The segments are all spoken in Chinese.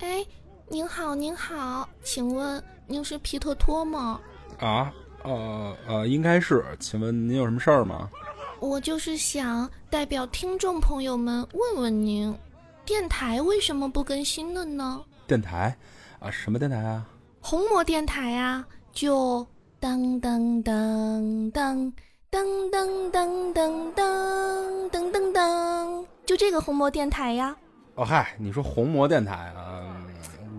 哎，您好，您好，请问您是皮特托吗？啊，呃呃，应该是，请问您有什么事儿吗？我就是想代表听众朋友们问问您，电台为什么不更新了呢？电台？啊，什么电台啊？红魔电台啊，就噔噔噔噔噔噔噔噔噔噔噔噔，就这个红魔电台呀。哦嗨，你说红魔电台啊？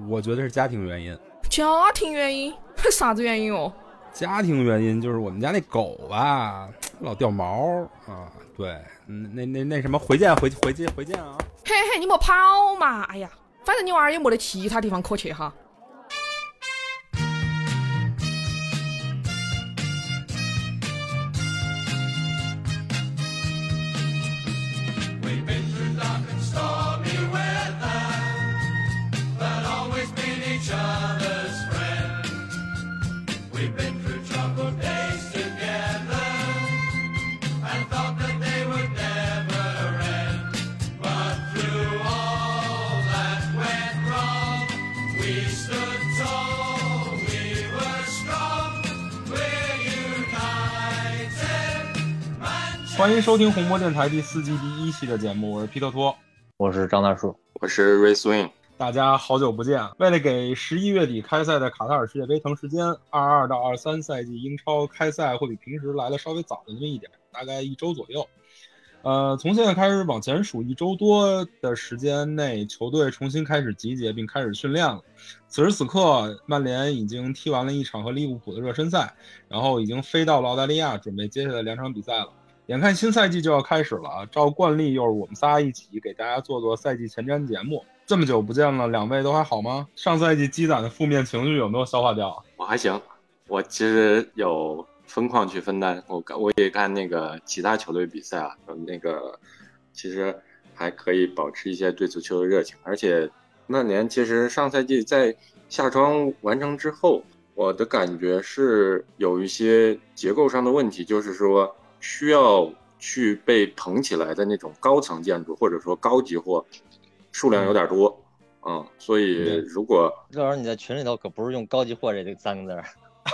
我觉得是家庭原因。家庭原因？啥子原因哦？家庭原因就是我们家那狗吧，老掉毛啊。对，那那那什么，回见，回回见，回见啊！嘿嘿，你莫跑嘛！哎呀，反正你娃儿也没得其他地方可去哈。欢迎收听红魔电台第四季第一期的节目，我是皮特托，我是张大树，我是 Ray swing，大家好久不见。为了给十一月底开赛的卡塔尔世界杯腾时间，二二到二三赛季英超开赛会比平时来的稍微早那么一点，大概一周左右。呃，从现在开始往前数一周多的时间内，球队重新开始集结并开始训练了。此时此刻，曼联已经踢完了一场和利物浦的热身赛，然后已经飞到了澳大利亚，准备接下来两场比赛了。眼看新赛季就要开始了啊，照惯例又是我们仨一起给大家做做赛季前瞻节目。这么久不见了，两位都还好吗？上赛季积攒的负面情绪有没有消化掉？我还行，我其实有疯狂去分担。我我也看那个其他球队比赛啊，那个其实还可以保持一些对足球的热情。而且曼联其实上赛季在下窗完成之后，我的感觉是有一些结构上的问题，就是说。需要去被捧起来的那种高层建筑，或者说高级货，数量有点多，嗯，所以如果这老师你在群里头可不是用“高级货”这这三个字儿，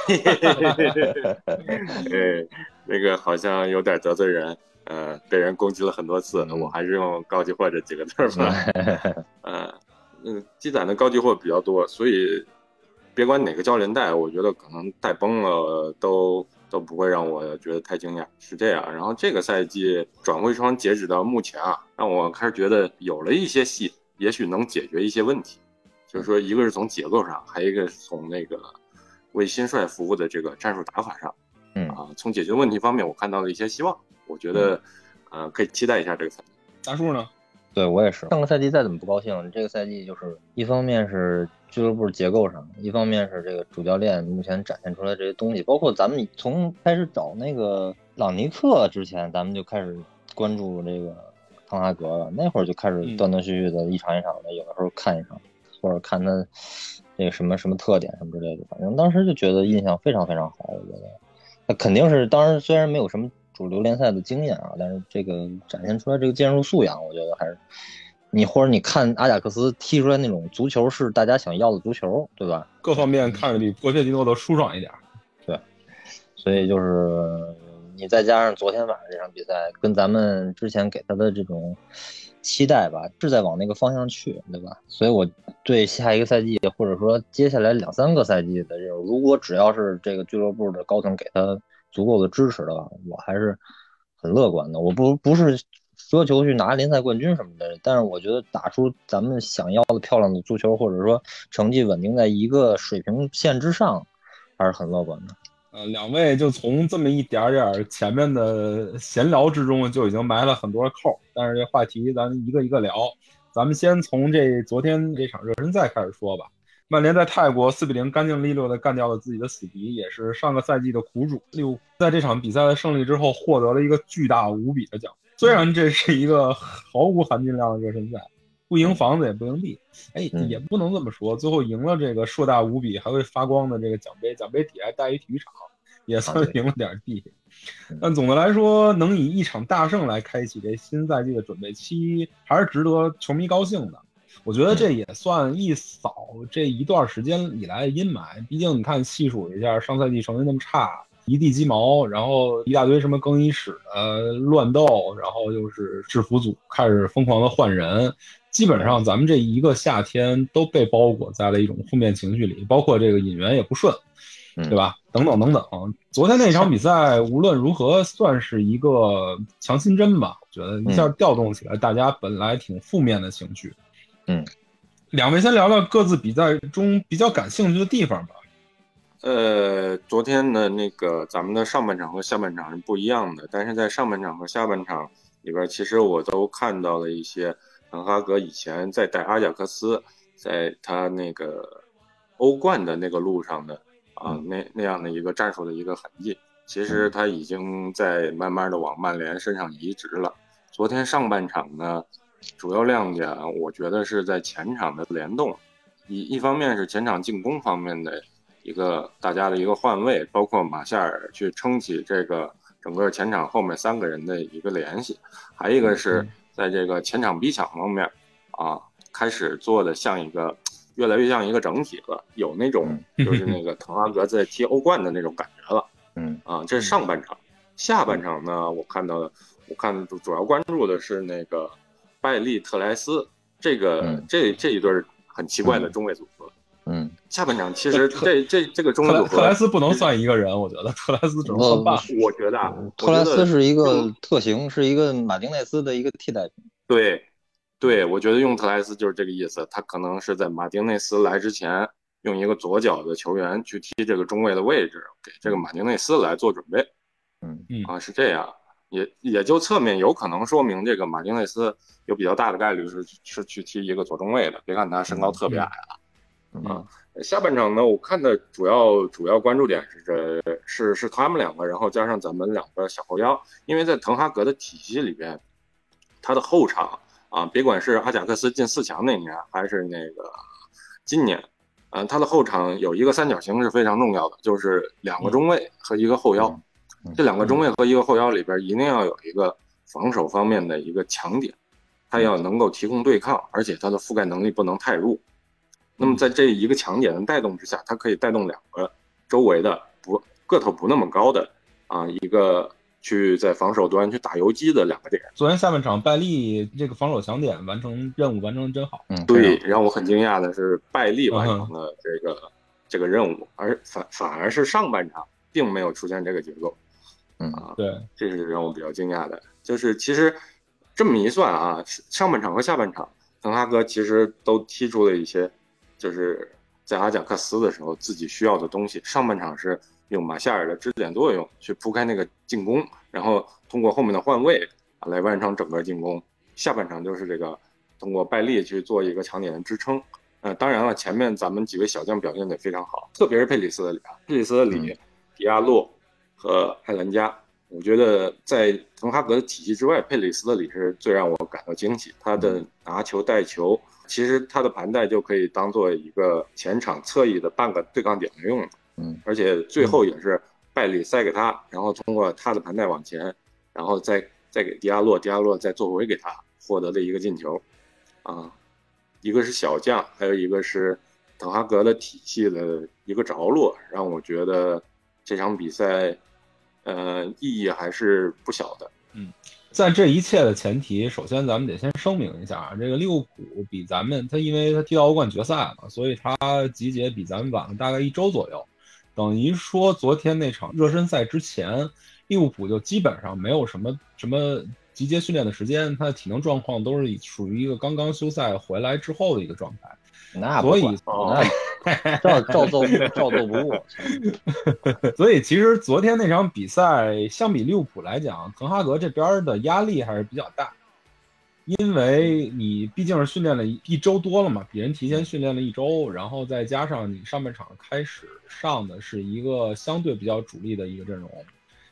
对，那个好像有点得罪人，呃，被人攻击了很多次，我还是用“高级货”这几个字儿吧，呃，嗯，积攒的高级货比较多，所以别管哪个教练带，我觉得可能带崩了都。都不会让我觉得太惊讶，是这样。然后这个赛季转会窗截止到目前啊，让我开始觉得有了一些戏，也许能解决一些问题。就是说，一个是从结构上，还有一个是从那个为新帅服务的这个战术打法上，嗯啊，从解决问题方面，我看到了一些希望。我觉得，呃，可以期待一下这个赛季。大树呢？对我也是。上个赛季再怎么不高兴，这个赛季就是一方面是。俱乐部结构上，一方面是这个主教练目前展现出来这些东西，包括咱们从开始找那个朗尼克之前，咱们就开始关注这个滕哈格了。那会儿就开始断断续续的一场一场的，有的时候看一场，或者看他那个什么什么特点什么之类的。反正当时就觉得印象非常非常好。我觉得那肯定是，当然虽然没有什么主流联赛的经验啊，但是这个展现出来这个建筑素养，我觉得还是。你或者你看阿贾克斯踢出来那种足球是大家想要的足球，对吧？各方面看着比博切蒂诺都舒爽一点。对，所以就是你再加上昨天晚上这场比赛，跟咱们之前给他的这种期待吧，是在往那个方向去，对吧？所以我对下一个赛季或者说接下来两三个赛季的这种，如果只要是这个俱乐部的高层给他足够的支持的话，我还是很乐观的。我不不是。奢求去拿联赛冠军什么的，但是我觉得打出咱们想要的漂亮的足球，或者说成绩稳定在一个水平线之上，还是很乐观的。呃，两位就从这么一点点前面的闲聊之中就已经埋了很多扣，但是这话题咱一个一个聊。咱们先从这昨天这场热身赛开始说吧。曼联在泰国四比零干净利落的干掉了自己的死敌，也是上个赛季的苦主。六在这场比赛的胜利之后，获得了一个巨大无比的奖。虽然这是一个毫无含金量的热身赛，不赢房子也不赢地，哎，也不能这么说。最后赢了这个硕大无比、还会发光的这个奖杯，奖杯底下带一体育场，也算赢了点地。但总的来说，能以一场大胜来开启这新赛季的准备期，还是值得球迷高兴的。我觉得这也算一扫这一段时间以来的阴霾。毕竟你看，细数一下上赛季成绩那么差，一地鸡毛，然后一大堆什么更衣室的乱斗，然后又是制服组开始疯狂的换人，基本上咱们这一个夏天都被包裹在了一种负面情绪里，包括这个引援也不顺，对吧？等等等等。昨天那场比赛无论如何算是一个强心针吧，我觉得一下调动起来大家本来挺负面的情绪。嗯，两位先聊聊各自比赛中比较感兴趣的地方吧。呃，昨天的那个咱们的上半场和下半场是不一样的，但是在上半场和下半场里边，其实我都看到了一些滕哈格以前在带阿贾克斯，在他那个欧冠的那个路上的啊，那那样的一个战术的一个痕迹。其实他已经在慢慢的往曼联身上移植了。昨天上半场呢？主要亮点，我觉得是在前场的联动，一一方面是前场进攻方面的一个大家的一个换位，包括马夏尔去撑起这个整个前场后面三个人的一个联系，还一个是在这个前场逼抢方面，啊，开始做的像一个越来越像一个整体了，有那种就是那个滕哈格在踢欧冠的那种感觉了，嗯，啊，这是上半场，下半场呢，我看到的，我看主要关注的是那个。拜利特莱斯，这个这这一对很奇怪的中卫组合。嗯，下半场其实这这这个中特莱斯不能算一个人，我觉得特莱斯只能算半。我觉得啊，特莱斯是一个特型，是一个马丁内斯的一个替代品。对，对，我觉得用特莱斯就是这个意思。他可能是在马丁内斯来之前，用一个左脚的球员去踢这个中卫的位置，给这个马丁内斯来做准备。嗯嗯啊，是这样。也也就侧面有可能说明，这个马丁内斯有比较大的概率是是去踢一个左中卫的。别看他身高特别矮了，啊，下半场呢，我看的主要主要关注点是这是是他们两个，然后加上咱们两个小后腰，因为在滕哈格的体系里边，他的后场啊，别管是阿贾克斯进四强那年，还是那个今年，啊，他的后场有一个三角形是非常重要的，就是两个中卫和一个后腰。这两个中卫和一个后腰里边一定要有一个防守方面的一个强点，他要能够提供对抗，而且他的覆盖能力不能太弱。那么在这一个强点的带动之下，它可以带动两个周围的不个头不那么高的啊一个去在防守端去打游击的两个点。昨天下半场拜利这个防守强点完成任务完成的真好。嗯，对，让我很惊讶的是拜利完成了这个这个任务，而反反而是上半场并没有出现这个结构。嗯啊，对，这是让我比较惊讶的，就是其实这么一算啊，上半场和下半场，滕哈格其实都踢出了一些，就是在阿贾克斯的时候自己需要的东西。上半场是用马夏尔的支点作用去铺开那个进攻，然后通过后面的换位啊来完成整个进攻。下半场就是这个通过拜利去做一个强点的支撑。呃，当然了，前面咱们几位小将表现得非常好，特别是佩里斯的里，佩里斯的里，迪亚洛。和艾兰加，我觉得在滕哈格的体系之外，佩里斯的里是最让我感到惊喜。他的拿球带球，其实他的盘带就可以当做一个前场侧翼的半个对抗点来用。嗯，而且最后也是拜里塞给他，然后通过他的盘带往前，然后再再给迪亚洛，迪亚洛再做回给他，获得了一个进球。啊，一个是小将，还有一个是滕哈格的体系的一个着落，让我觉得这场比赛。呃，意义还是不小的。嗯，在这一切的前提，首先咱们得先声明一下啊，这个利物浦比咱们，他因为他踢到欧冠决赛嘛，所以他集结比咱们晚了大概一周左右。等于说，昨天那场热身赛之前，利物浦就基本上没有什么什么集结训练的时间，他的体能状况都是属于一个刚刚休赛回来之后的一个状态。那所以那 照照做照做不误。所以其实昨天那场比赛，相比利物浦来讲，滕哈格这边的压力还是比较大，因为你毕竟是训练了一周多了嘛，比人提前训练了一周，然后再加上你上半场开始上的是一个相对比较主力的一个阵容，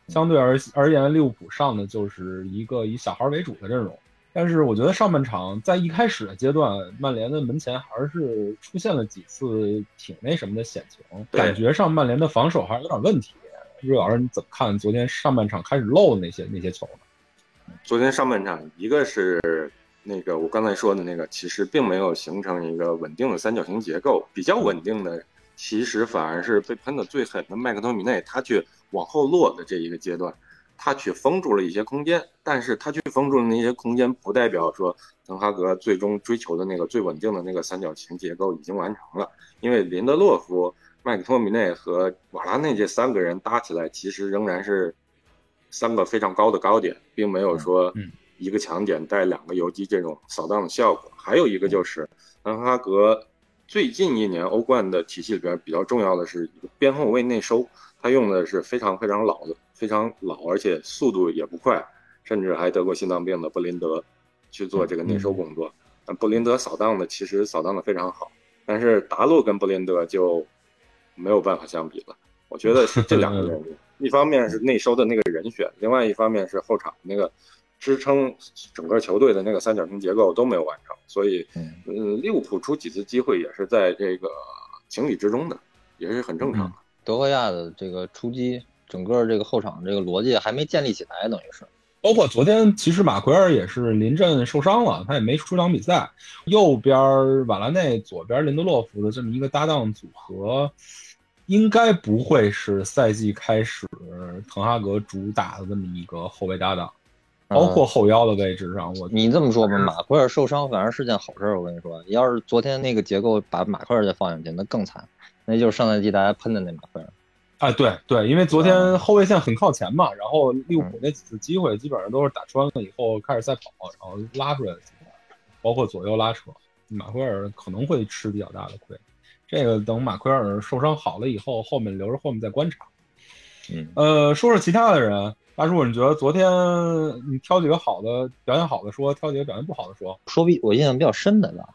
相对而而言，利物浦上的就是一个以小孩为主的阵容。但是我觉得上半场在一开始的阶段，曼联的门前还是出现了几次挺那什么的险情，感觉上曼联的防守还是有点问题。瑞老师你怎么看昨天上半场开始漏的那些那些球呢？昨天上半场，一个是那个我刚才说的那个，其实并没有形成一个稳定的三角形结构，比较稳定的，其实反而是被喷的最狠的麦克托米内，他去往后落的这一个阶段，他去封住了一些空间，但是他去封住的那些空间，不代表说滕哈格最终追求的那个最稳定的那个三角形结构已经完成了，因为林德洛夫、麦克托米内和瓦拉内这三个人搭起来，其实仍然是三个非常高的高点，并没有说嗯。一个强点带两个游击这种扫荡的效果。还有一个就是滕哈格最近一年欧冠的体系里边比较重要的是一个边后卫内收，他用的是非常非常老的、非常老而且速度也不快，甚至还得过心脏病的布林德去做这个内收工作。那布林德扫荡的其实扫荡的非常好，但是达洛跟布林德就没有办法相比了。我觉得是这两个原因，一方面是内收的那个人选，另外一方面是后场那个支撑整个球队的那个三角形结构都没有完成，所以，嗯嗯，利物浦出几次机会也是在这个情理之中的，也是很正常的。德赫亚的这个出击，整个这个后场这个逻辑还没建立起来，等于是。包括昨天，其实马奎尔也是临阵受伤了，他也没出场比赛。右边瓦拉内，左边林德洛夫的这么一个搭档组合，应该不会是赛季开始滕哈格主打的这么一个后卫搭档，包括后腰的位置上，我你这么说吧，马奎尔受伤反而是件好事儿。我跟你说，要是昨天那个结构把马奎尔再放进去，那更惨，那就是上赛季大家喷的那马奎尔。啊，对对，因为昨天后卫线很靠前嘛，然后利物浦那几次机会基本上都是打穿了以后开始赛跑，然后拉出来的情况，包括左右拉扯，马奎尔可能会吃比较大的亏。这个等马奎尔受伤好了以后，后面留着后面再观察。嗯，呃，说说其他的人，大叔，你觉得昨天你挑几个好的表现好的说，挑几个表现不好的说？说比我印象比较深的吧，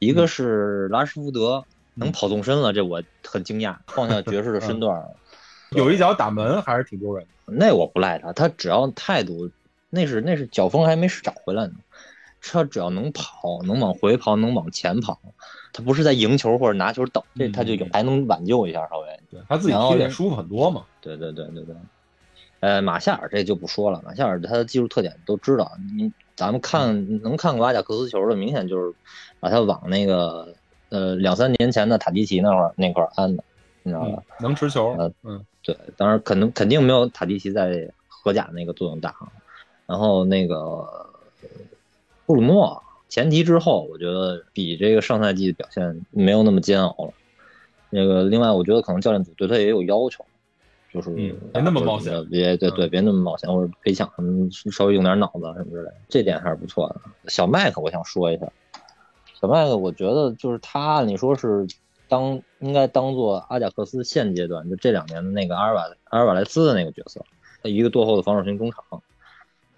一个是拉什福德能跑纵深了，这我很惊讶，放下 爵士的身段，有一脚打门还是挺丢人的。那我不赖他，他只要态度，那是那是脚风还没找回来呢，他只要能跑，能往回跑，能往前跑，他不是在赢球或者拿球等，这他就有还能挽救一下稍微。对他自己踢得也舒服很多嘛。对对对对对，呃，马夏尔这就不说了，马夏尔他的技术特点都知道，你咱们看能看过阿贾克斯球的，明显就是把他往那个呃两三年前的塔迪奇那会儿那块儿安的，你知道吧？嗯、能持球，呃嗯，对，当然肯定肯定没有塔迪奇在荷甲那个作用大啊。然后那个呃布鲁诺前提之后，我觉得比这个上赛季的表现没有那么煎熬了。那个另外，我觉得可能教练组对他也有要求，就是嗯别那么冒险，别对对别那么冒险，或者陪抢稍微用点脑子什么之类的，这点还是不错的。小麦克，我想说一下，小麦克，我觉得就是他，按理说是当应该当做阿贾克斯现阶段就这两年的那个阿尔瓦阿尔瓦莱斯的那个角色，一个落后的防守型中场。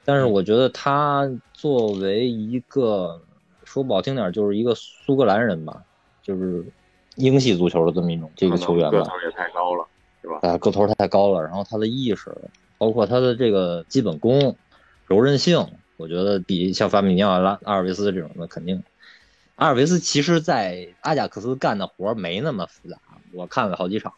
但是我觉得他作为一个说不好听点，就是一个苏格兰人吧，就是英系足球的这么一种这个球员吧，个头也太高了，是吧？啊，个头太高了，然后他的意识，包括他的这个基本功、柔韧性，我觉得比像法米尼奥、拉阿尔维斯这种的肯定。阿尔维斯其实，在阿贾克斯干的活没那么复杂，我看了好几场。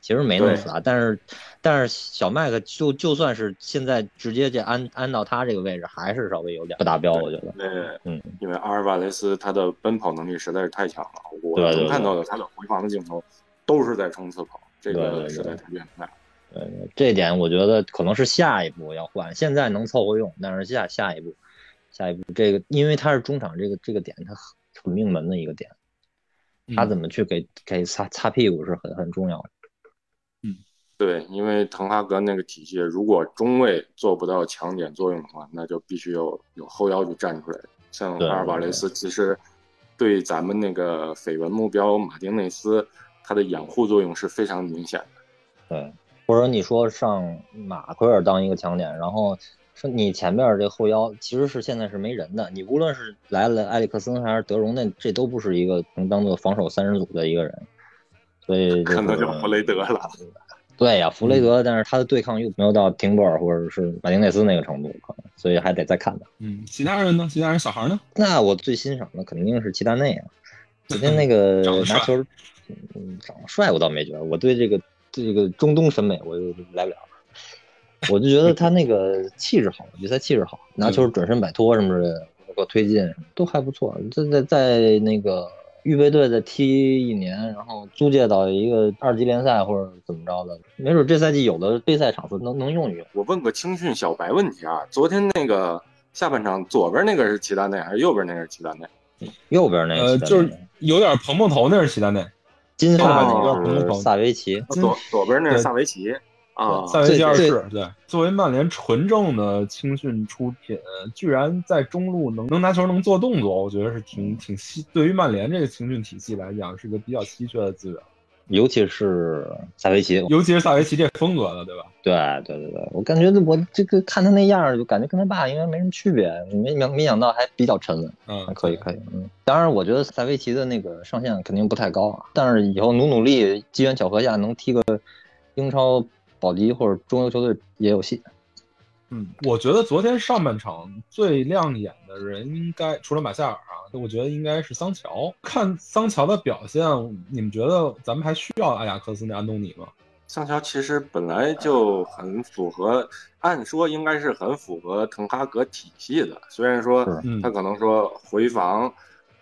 其实没那么复杂，但是，但是小麦克就就算是现在直接就安安到他这个位置，还是稍微有点不达标，我觉得。对，嗯，因为阿尔瓦雷斯他的奔跑能力实在是太强了，我能看到的他的回防的镜头都是在冲刺跑，这个实在太变态。呃，这点我觉得可能是下一步要换，现在能凑合用，但是下下一步，下一步这个，因为他是中场这个这个点，他很命门的一个点，他怎么去给给擦擦屁股是很很重要的。嗯对，因为滕哈格那个体系，如果中卫做不到强点作用的话，那就必须有有后腰去站出来。像阿尔瓦雷斯，其实对咱们那个绯闻目标马丁内斯，他的掩护作用是非常明显的。对，或者你说上马奎尔当一个强点，然后说你前面这后腰其实是现在是没人的，你无论是来了埃里克森还是德容，那这都不是一个能当做防守三人组的一个人，所以看到就弗雷德了。对呀，弗雷德，但是他的对抗又没有到廷波尔或者是马丁内斯那个程度，可能，所以还得再看看。嗯，其他人呢？其他人小孩呢？那我最欣赏的肯定是齐达内啊，昨天 那个拿球，嗯，长得帅我倒没觉得，我对这个这个中东审美我就来不了，我就觉得他那个气质好，比赛气质好，拿球转身摆脱什么的，包括推进都还不错。这在在那个预备队再踢一年，然后租借到一个二级联赛或者怎么着的，没准这赛季有的备赛场次能能用一用。我问个青训小白问题啊，昨天那个下半场左边那个是齐达内还是右边那个是齐达内？右边那个呃，就是有点蓬蓬头，那是齐达内。金发哦那个是萨维奇，左左边那是萨维奇啊，萨维奇二世。对，作为曼联纯正的青训出品，居然在中路能能拿球能做动作，我觉得是挺挺稀。对于曼联这个青训体系来讲，是个比较稀缺的资源。尤其是萨维奇，尤其是萨维奇这风格的，对吧？对对对对，我感觉我这个看他那样，就感觉跟他爸应该没什么区别。没没没想到还比较沉稳，嗯，可以可以，嗯。当然，我觉得萨维奇的那个上限肯定不太高啊，但是以后努努力，机缘巧合下能踢个英超保级或者中游球队也有戏。嗯，我觉得昨天上半场最亮眼的人应该除了马夏尔啊，我觉得应该是桑乔。看桑乔的表现，你们觉得咱们还需要阿贾克斯那安东尼吗？桑乔其实本来就很符合，按说应该是很符合滕哈格体系的。虽然说他可能说回防、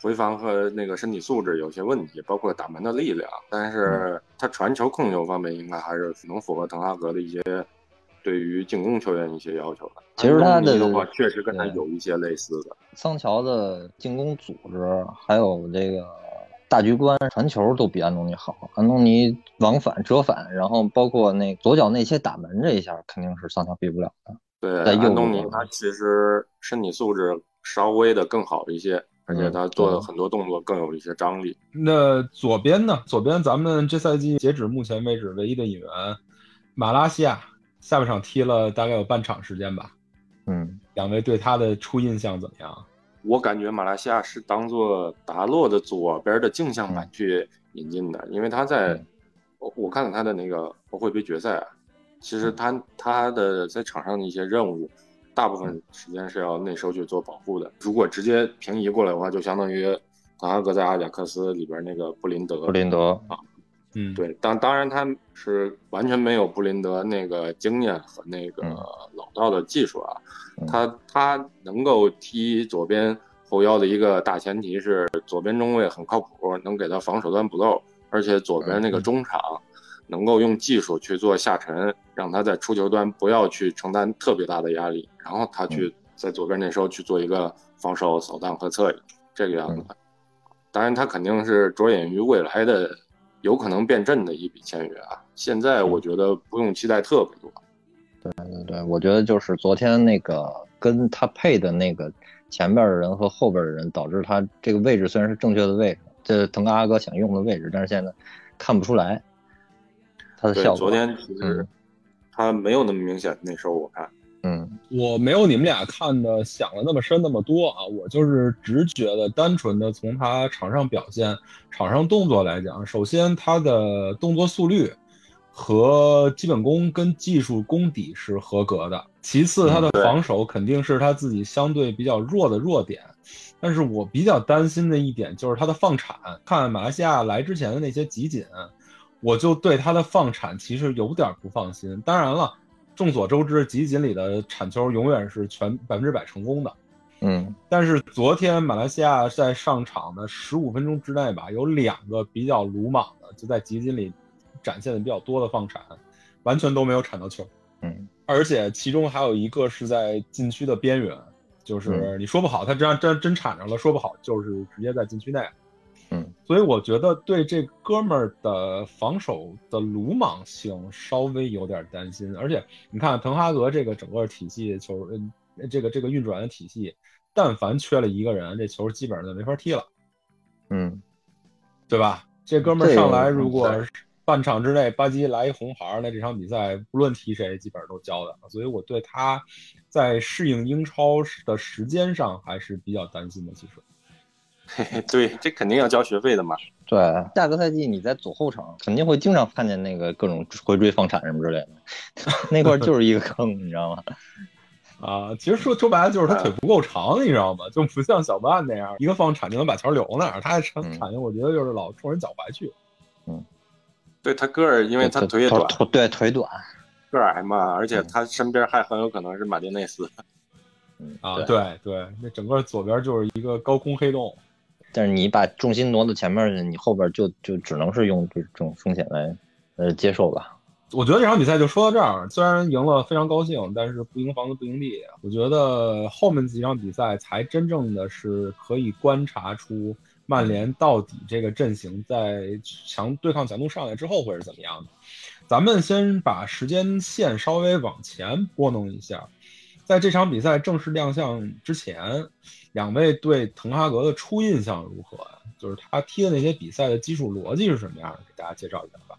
回防和那个身体素质有些问题，包括打门的力量，但是他传球控球方面应该还是能符合滕哈格的一些。对于进攻球员一些要求的，其实他的话确实跟他有一些类似的。桑乔的进攻组织还有这个大局观、传球都比安东尼好。安东尼往返、折返，然后包括那左脚内切打门这一下，肯定是桑乔比不了的。对，安东尼他其实身体素质稍微的更好一些，而且他做的很多动作更有一些张力。那左边呢？左边咱们这赛季截止目前为止唯一的引援马拉西亚。下半场踢了大概有半场时间吧，嗯，两位对他的初印象怎么样？我感觉马来西亚是当做达洛的左边的镜像版去引进的，因为他在，我我看了他的那个欧会杯决赛啊，其实他他的在场上的一些任务，大部分时间是要内收去做保护的。如果直接平移过来的话，就相当于滕哈格在阿贾克斯里边那个布林德，布林德啊。嗯，对，当当然他是完全没有布林德那个经验和那个老道的技术啊，他他能够踢左边后腰的一个大前提是左边中卫很靠谱，能给他防守端补漏，而且左边那个中场能够用技术去做下沉，让他在出球端不要去承担特别大的压力，然后他去在左边那时候去做一个防守扫荡和策应这个样子。当然他肯定是着眼于未来的。有可能变阵的一笔签约啊！现在我觉得不用期待特别多。对对对，我觉得就是昨天那个跟他配的那个前边的人和后边的人，导致他这个位置虽然是正确的位置，这腾格阿哥想用的位置，但是现在看不出来他的效果。昨天其实他没有那么明显那时候我看。嗯，我没有你们俩看的想的那么深那么多啊，我就是直觉的单纯的从他场上表现、场上动作来讲，首先他的动作速率和基本功跟技术功底是合格的，其次他的防守肯定是他自己相对比较弱的弱点，但是我比较担心的一点就是他的放铲，看马来西亚来之前的那些集锦，我就对他的放铲其实有点不放心，当然了。众所周知，集锦里的铲球永远是全百分之百成功的。嗯，但是昨天马来西亚在上场的十五分钟之内吧，有两个比较鲁莽的，就在集锦里展现的比较多的放铲，完全都没有铲到球。嗯，而且其中还有一个是在禁区的边缘，就是你说不好他真真真铲着了，说不好就是直接在禁区内。嗯，所以我觉得对这哥们儿的防守的鲁莽性稍微有点担心，而且你看滕哈格这个整个体系球，这个这个运转的体系，但凡缺了一个人，这球基本上就没法踢了。嗯，对吧？这哥们儿上来，如果半场之内吧唧来一红牌，那这场比赛不论踢谁，基本上都交的。所以我对他在适应英超的时间上还是比较担心的，其实。嘿嘿，对，这肯定要交学费的嘛。对，下个赛季你在左后场肯定会经常看见那个各种回追放铲什么之类的，那块就是一个坑，你知道吗？啊，其实说说白了就是他腿不够长，你知道吗？就不像小曼那样一个放铲就能把球留那儿，他铲铲我觉得就是老冲人脚踝去。嗯，对他个儿，因为他腿也短，对腿短，个儿矮嘛，而且他身边还很有可能是马丁内斯。嗯啊，对对，那整个左边就是一个高空黑洞。但是你把重心挪到前面去，你后边就就只能是用这种风险来呃接受吧。我觉得这场比赛就说到这儿，虽然赢了非常高兴，但是不赢房子不赢地。我觉得后面几场比赛才真正的是可以观察出曼联到底这个阵型在强对抗强度上来之后会是怎么样的。咱们先把时间线稍微往前拨弄一下，在这场比赛正式亮相之前，两位对滕哈格的初印象如何呀？就是他踢的那些比赛的基础逻辑是什么样的？给大家介绍一下吧。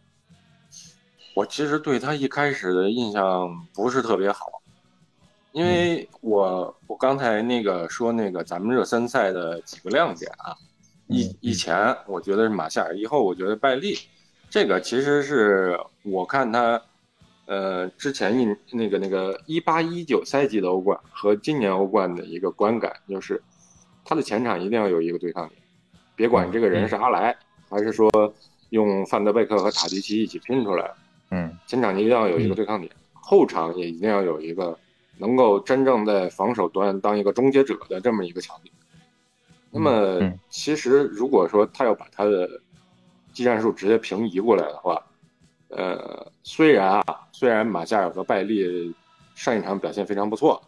我其实对他一开始的印象不是特别好，因为我我刚才那个说那个咱们热身赛的几个亮点啊，以以前我觉得是马夏尔，以后我觉得拜利，这个其实是我看他，呃，之前一那个那个一八一九赛季的欧冠和今年欧冠的一个观感就是，他的前场一定要有一个对抗点，别管这个人是阿莱还是说用范德贝克和塔迪奇一起拼出来的。嗯前场一定要有一个对抗点，后场也一定要有一个能够真正在防守端当一个终结者的这么一个强点。那么嗯，其实如果说他要把他的技战术直接平移过来的话，呃，虽然啊，虽然马夏尔和拜利上一场表现非常不错，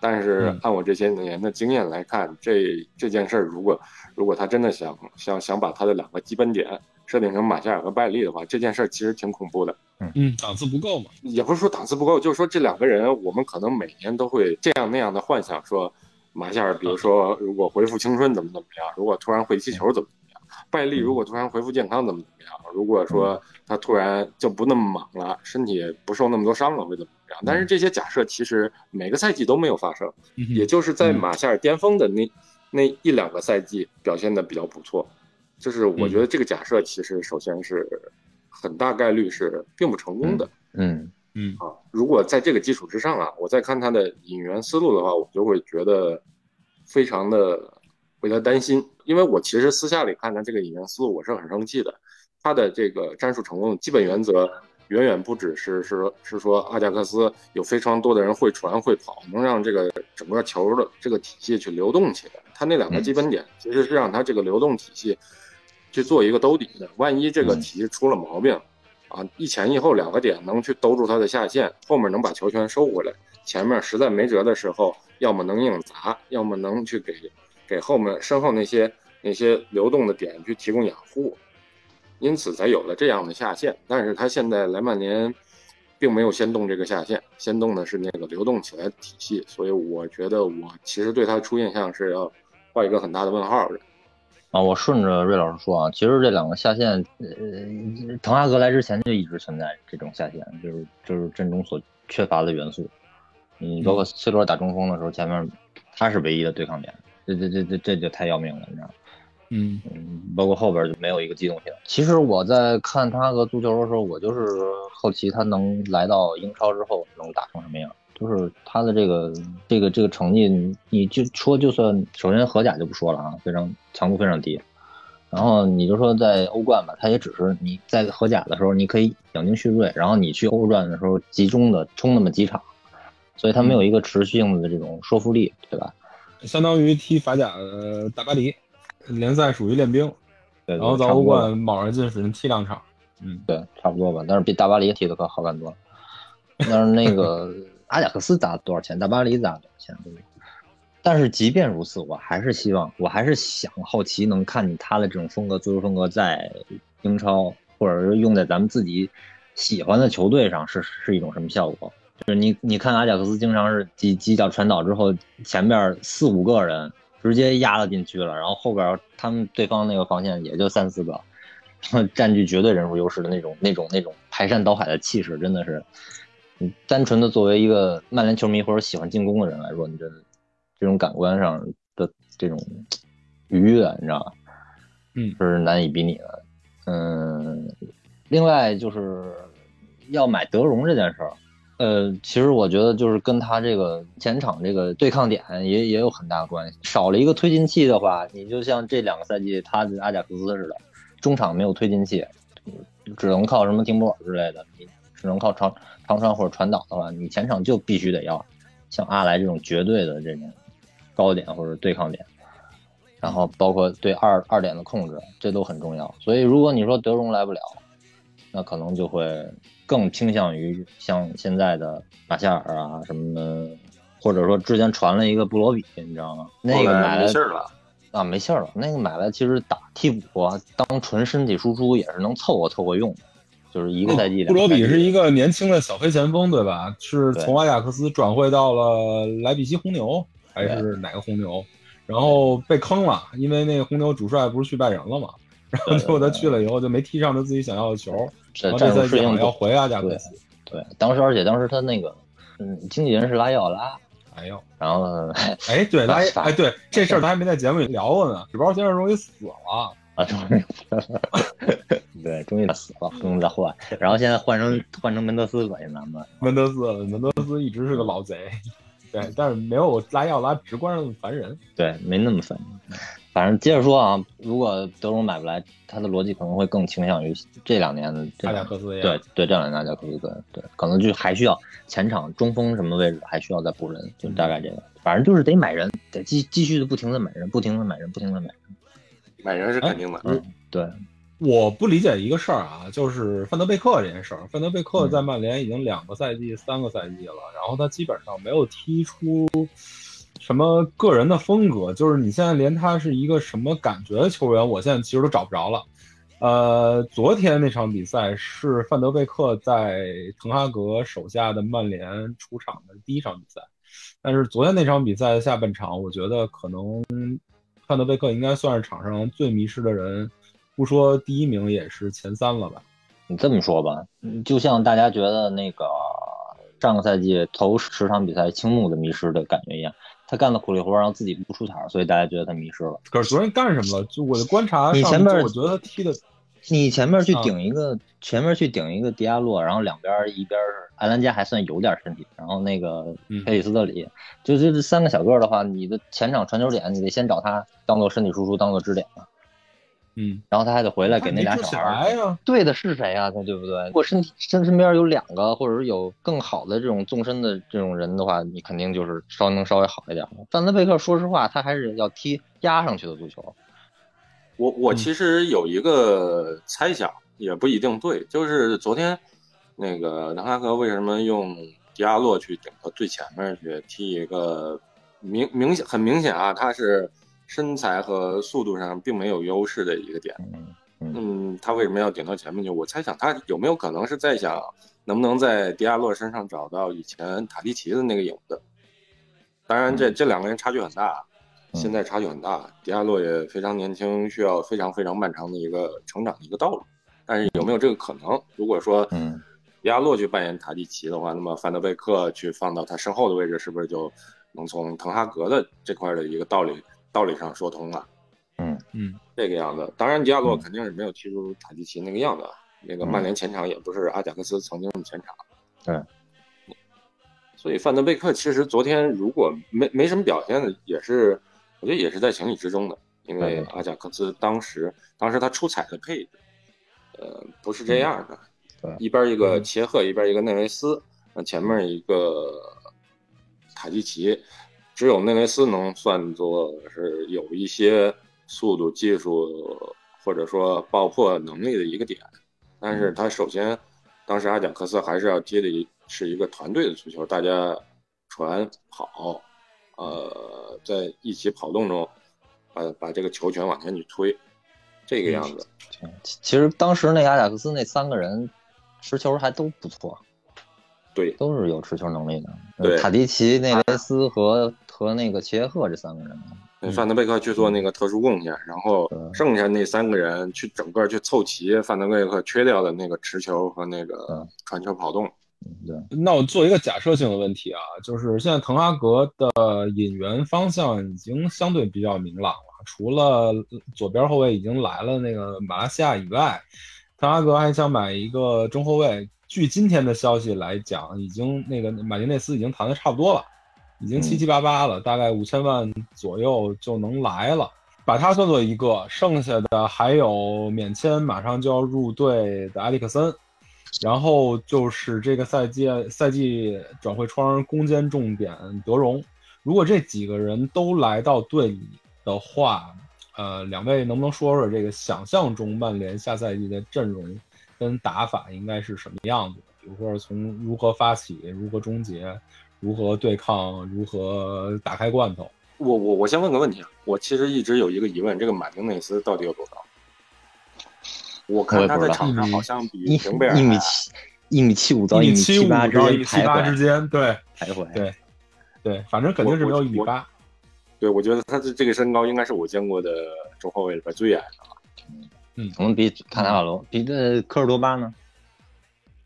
但是嗯按我这些年的经验来看，这这件事儿如果如果他真的想想想把他的两个基本点设定成马夏尔和拜利的话，这件事儿其实挺恐怖的。嗯嗯，档次不够嘛。也不是说档次不够，就是说这两个人，我们可能每年都会这样那样的幻想，说马夏尔，比如说如果恢复青春怎么怎么样，如果突然会踢球怎么怎么样，拜利如果突然恢复健康怎么怎么样，如果说他突然就不那么莽了，身体也不受那么多伤了会怎么怎么样？但是这些假设其实每个赛季都没有发生，也就是在马夏尔巅峰的那那一两个赛季表现的比较不错，就是我觉得这个假设其实首先是很大概率是并不成功的。嗯嗯。啊，如果在这个基础之上啊，我再看他的引援思路的话，我就会觉得非常的为他担心，因为我其实私下里看他这个引援思路，我是很生气的。他的这个战术成功的基本原则，远远不只是是是说阿贾克斯有非常多的人会传会跑，能让这个整个球的这个体系去流动起来。他那两个基本点其实是让他这个流动体系去做一个兜底的，万一这个体系出了毛病。啊，一前一后两个点能去兜住他的下线，后面能把球权收回来，前面实在没辙的时候，要么能硬砸，要么能去给给后面身后那些那些流动的点去提供养护，因此才有了这样的下线。但是他现在来曼联，并没有先动这个下线，先动的是那个流动起来的体系，所以我觉得我其实对他的初印象是要画一个很大的问号的。啊，我顺着瑞老师说啊，其实这两个下线，呃，滕哈格来之前就一直存在这种下线，就是就是阵中所缺乏的元素。你包括 C 罗打中锋的时候，前面他是唯一的对抗点，这这这这这就太要命了，你知道吗？嗯嗯，包括后边就没有一个机动性。其实我在看他和足球的时候，我就是好奇他能来到英超之后能打成什么样。就是他的这个这个这个成绩，你你就说就算首先荷甲就不说了啊，非常强度非常低，然后你就说在欧冠吧，他也只是你在荷甲的时候你可以养精蓄锐，然后你去欧冠的时候集中的冲那么几场，所以他没有一个持续性的这种说服力，对吧？相当于踢法甲的大巴黎，联赛属于练兵，对，然后在欧冠卯着劲使劲踢两场。嗯，对，差不多吧，但是比大巴黎踢的可好看多了。但是那个 阿贾克斯砸多少钱？大巴黎砸多少钱？对？但是即便如此，我还是希望，我还是想好奇能看见他的这种风格、足球风格在英超，或者是用在咱们自己喜欢的球队上是是一种什么效果？就是你你看阿贾克斯经常是几几脚传导之后，前边四五个人直接压了进去了，然后后边他们对方那个防线也就三四个，占据绝对人数优势的那种那种那种排山倒海的气势，真的是，你单纯的作为一个曼联球迷或者喜欢进攻的人来说，你真的这种感官上的这种愉悦，你知道吧？嗯是难以比拟的。嗯，另外就是要买德容这件事儿，呃，其实我觉得就是跟他这个前场这个对抗点也也有很大关系。少了一个推进器的话，你就像这两个赛季他的阿贾克斯似的，中场没有推进器，只能靠什么停泊尔之类的，你只能靠长长传或者传导的话，你前场就必须得要像阿莱这种绝对的这种高点或者对抗点，然后包括对二二点的控制，这都很重要。所以如果你说德容来不了，那可能就会更倾向于像现在的马夏尔啊什么的，或者说之前传了一个布罗比，你知道吗？那个买没信儿了。啊，没信儿了。那个买来其实打替补啊，当纯身体输出也是能凑合凑合用的，就是一个赛季。布罗比是一个年轻的小黑前锋，对吧？是从阿贾克斯转会到了莱比锡红牛，还是哪个红牛？然后被坑了，因为那个红牛主帅不是去拜仁了嘛？然后结果他去了以后就没踢上他自己想要的球，然后这赛季要回阿贾克斯。对，当时而且当时他那个嗯，经纪人是拉伊奥拉。哎呦，然后，哎，对，拉 哎，对，这事儿咱还没在节目里聊过呢。纸包先生终于死了 啊，对，终于死了，不能再换。然后现在换成换成门德斯了，现在们门德斯，门德斯一直是个老贼，对，但是没有拉奥拉直观上那么烦人，对，没那么烦人。反正接着说啊，如果德容买不来，他的逻辑可能会更倾向于这两年的阿贾克斯。对对，这两年阿贾克斯对对，可能就还需要前场中锋什么位置还需要再补人，就大概这个。反正就是得买人，得继继续的不停的买人，不停的买人，不停的买人。买人是肯定的。嗯，对。我不理解一个事儿啊，就是范德贝克这件事儿。范德贝克在曼联已经两个赛季、三个赛季了，然后他基本上没有踢出。什么个人的风格？就是你现在连他是一个什么感觉的球员，我现在其实都找不着了。呃，昨天那场比赛是范德贝克在滕哈格手下的曼联出场的第一场比赛，但是昨天那场比赛的下半场，我觉得可能范德贝克应该算是场上最迷失的人，不说第一名也是前三了吧？你这么说吧，就像大家觉得那个上个赛季头十场比赛青木的迷失的感觉一样。他干了苦力活，然后自己不出彩，所以大家觉得他迷失了。可是昨天干什么了？就我的观察，你前面我觉得他踢的，你前面去顶一个，前面去顶一个迪亚洛，然后两边一边是埃兰加还算有点身体，然后那个佩里斯特里，就就这三个小个的话，你的前场传球点，你得先找他当做身体输出，当做支点嘛。嗯，然后他还得回来给那俩小孩儿。对的是谁呀？他对不对？如果身体身身边有两个，或者是有更好的这种纵深的这种人的话，你肯定就是稍能稍微好一点。范德贝克，说实话，他还是要踢压上去的足球。我我其实有一个猜想，也不一定对，就是昨天那个南哈格为什么用迪亚洛去顶到最前面去踢一个明明显很明显啊，他是。身材和速度上并没有优势的一个点，嗯，他为什么要顶到前面去？我猜想他有没有可能是在想，能不能在迪亚洛身上找到以前塔迪奇的那个影子？当然，这这两个人差距很大，现在差距很大。迪亚洛也非常年轻，需要非常非常漫长的一个成长的一个道路。但是有没有这个可能？如果说，嗯，迪亚洛去扮演塔迪奇的话，那么范德贝克去放到他身后的位置，是不是就能从滕哈格的这块的一个道理？道理上说通了，嗯嗯，这个样子。当然，迪亚洛肯定是没有踢出塔迪奇那个样子。那个曼联前场也不是阿贾克斯曾经的前场。对。所以范德贝克其实昨天如果没没什么表现的，也是我觉得也是在情理之中的。因为阿贾克斯当时当时他出彩的配置，呃，不是这样的。对。一边一个切赫，一边一个内维斯，那前面一个塔迪奇。只有内维斯能算作是有一些速度、技术或者说爆破能力的一个点，但是他首先，当时阿贾克斯还是要接的是一个团队的足球，大家传跑，呃，在一起跑动中，把把这个球权往前去推，这个样子。其实当时那阿贾克斯那三个人持球还都不错。对，都是有持球能力的。对，塔迪奇、内雷斯和和那个齐耶赫这三个人，范德贝克去做那个特殊贡献，然后剩下那三个人去整个去凑齐范德贝克缺掉的那个持球和那个传球跑动。对，那我做一个假设性的问题啊，就是现在滕哈格的引援方向已经相对比较明朗了，除了左边后卫已经来了那个马来西亚以外，滕哈格还想买一个中后卫。据今天的消息来讲，已经那个马丁内斯已经谈的差不多了，已经七七八八了，大概五千万左右就能来了。把它算作一个，剩下的还有免签马上就要入队的埃里克森，然后就是这个赛季赛季转会窗攻坚重点德容。如果这几个人都来到队里的话，呃，两位能不能说说这个想象中曼联下赛季的阵容跟打法应该是什么样子？比如说从如何发起、如何终结、如何对抗、如何打开罐头。我我我先问个问题啊，我其实一直有一个疑问，这个马丁内斯到底有多高？我看他在场上好像比一平贝尔一米七一米七五到一米七五八之间到一米七八之徘徊间，对徘徊。对对，反正肯定是没有一米八。对，我觉得他的这个身高应该是我见过的中后卫里边最矮的了。可能比卡纳瓦罗比的科尔多巴呢？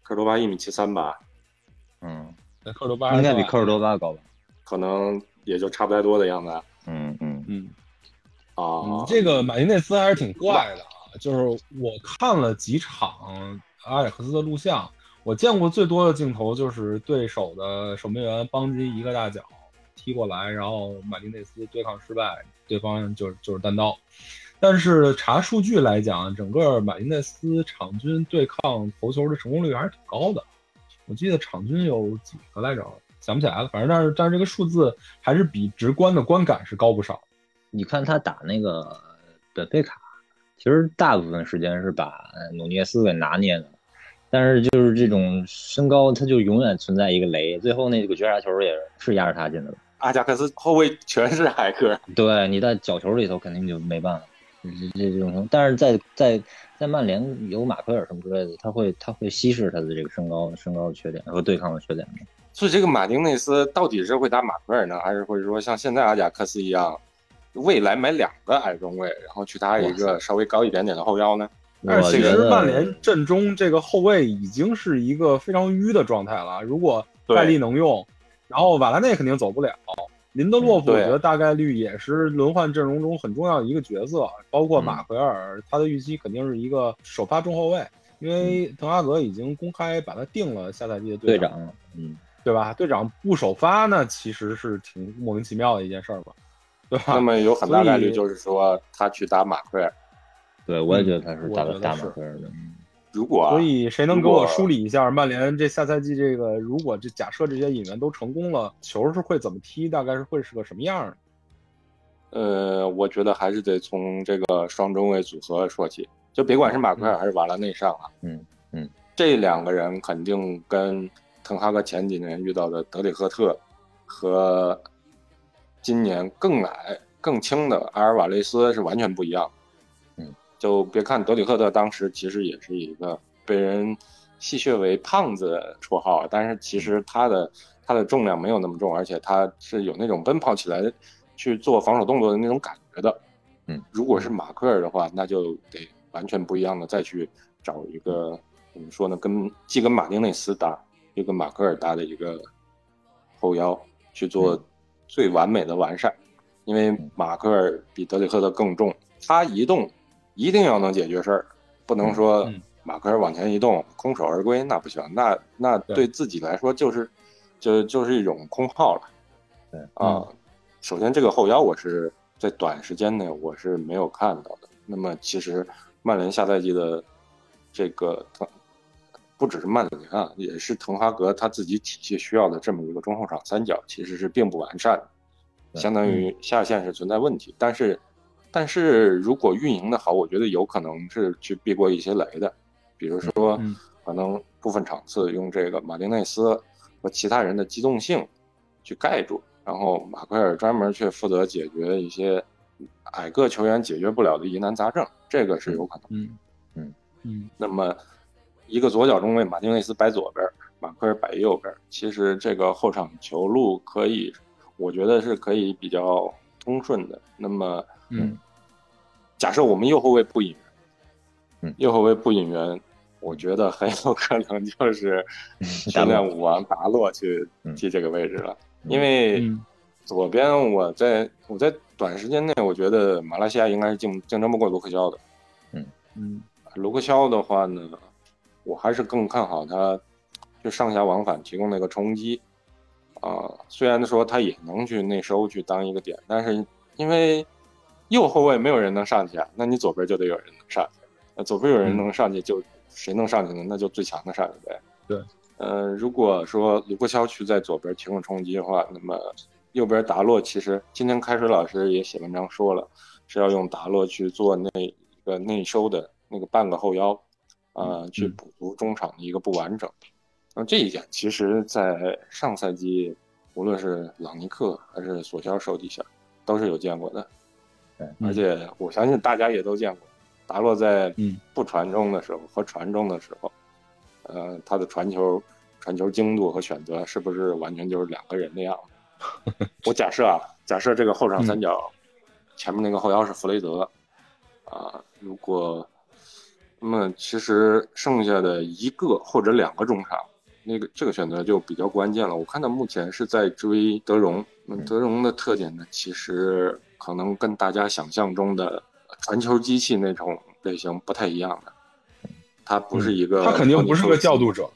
科尔多巴一米七三吧，嗯，那科尔多巴应该比科尔多巴高吧？可能也就差不太多的样子啊。嗯嗯嗯，啊嗯，这个马丁内斯还是挺怪的啊。就是我看了几场阿尔克斯的录像，我见过最多的镜头就是对手的守门员邦基一个大脚踢过来，然后马丁内斯对抗失败，对方就是就是单刀。但是查数据来讲，整个马丁内斯场均对抗头球的成功率还是挺高的。我记得场均有几个来着，想不起来了。反正但是但是这个数字还是比直观的观感是高不少。你看他打那个本菲卡，其实大部分时间是把努涅斯给拿捏的，但是就是这种身高，他就永远存在一个雷。最后那个绝杀球也是压着他进的。阿贾克斯后卫全是矮个，对，你在角球里头肯定就没办法。这这这种，但是在在在曼联有马奎尔什么之类的，他会他会稀释他的这个身高身高的缺点和对抗的缺点的。所以这个马丁内斯到底是会打马奎尔呢，还是会说像现在阿贾克斯一样，未来买两个矮中卫，然后去搭一个稍微高一点点的后腰呢？但是其实曼联阵中这个后卫已经是一个非常淤的状态了。如果对盖利能用，然后瓦拉内肯定走不了，林德洛夫我觉得大概率也是轮换阵容中很重要的一个角色，包括马奎尔，他的预期肯定是一个首发中后卫，因为滕哈格已经公开把他定了下赛季的，队长，嗯，对吧？队长不首发那其实是挺莫名其妙的一件事儿吧，对吧？那么有很大概率就是说他去打马奎尔。对我也觉得他是大我觉得是大马奎尔的。嗯如果啊所以谁能给我梳理一下曼联这下赛季这个，如果这假设这些引援都成功了，球是会怎么踢？大概是会是个什么样儿？呃，我觉得还是得从这个双中卫组合说起，就别管是马奎尔还是瓦拉内上啊，嗯嗯，这两个人肯定跟滕哈格前几年遇到的德里赫特和今年更矮更轻的阿尔瓦雷斯是完全不一样。嗯，就别看德里赫特当时其实也是一个被人戏谑为胖子的绰号，但是其实他的他的重量没有那么重，而且他是有那种奔跑起来去做防守动作的那种感觉的。嗯，如果是马奎尔的话，那就得完全不一样的再去找一个怎么说呢，跟既跟马丁内斯搭，又跟马奎尔搭的一个后腰去做最完美的完善。因为马奎尔比德里赫特更重，他移动一定要能解决事儿，不能说嗯马奎尔往前一动空手而归，那不行，那那对对自己来说就是就就是一种空耗了。对啊，首先这个后腰我是在短时间内我是没有看到的。那么其实曼联下赛季的这个滕不只是曼联啊，也是滕哈格他自己体系需要的这么一个中后场三角，其实是并不完善的，相当于下线是存在问题。但是，但是如果运营的好，我觉得有可能是去避过一些雷的，比如说嗯可能部分场次用这个马丁内斯和其他人的机动性去盖住，然后马奎尔专门去负责解决一些矮个球员解决不了的疑难杂症，这个是有可能。嗯嗯嗯那么，一个左脚中卫马丁内斯摆左边，马奎尔摆右边，其实这个后场球路可以，我觉得是可以比较通顺的。那么，嗯。假设我们右后卫不引援，嗯。右后卫不引援，我觉得很有可能就是训达洛练舞王达洛去嗯。踢这个位置了，因为嗯。左边我在我在短时间内，我觉得马来西亚应该是竞竞争不过卢克肖的。嗯。卢克肖的话呢，我还是更看好他，就上下往返提供那个冲击。啊、虽然说他也能去内收去当一个点，但是因为右后卫没有人能上去啊，那你左边就得有人能上去。那左边有人能上去，就谁能上去呢？那就最强的上去呗。对。呃，如果说卢克肖去在左边提供冲击的话，那么右边达洛，其实今天开水老师也写文章说了，是要用达洛去做那一个内收的那个半个后腰，啊，去补足中场的一个不完整。那这一点，其实在上赛季，无论是朗尼克还是索肖手底下，都是有见过的。对，而且我相信大家也都见过，达洛在嗯。不传中的时候和传中的时候，呃，他的传球传球精度和选择是不是完全就是两个人的样子？我假设啊，假设这个后场三角、前面那个后腰是弗雷德，啊，如果那么其实剩下的一个或者两个中场，那个这个选择就比较关键了。我看到目前是在追德容，那德容的特点呢，其实可能跟大家想象中的传球机器那种类型不太一样的。他不是一个、嗯他肯定不是个调度者，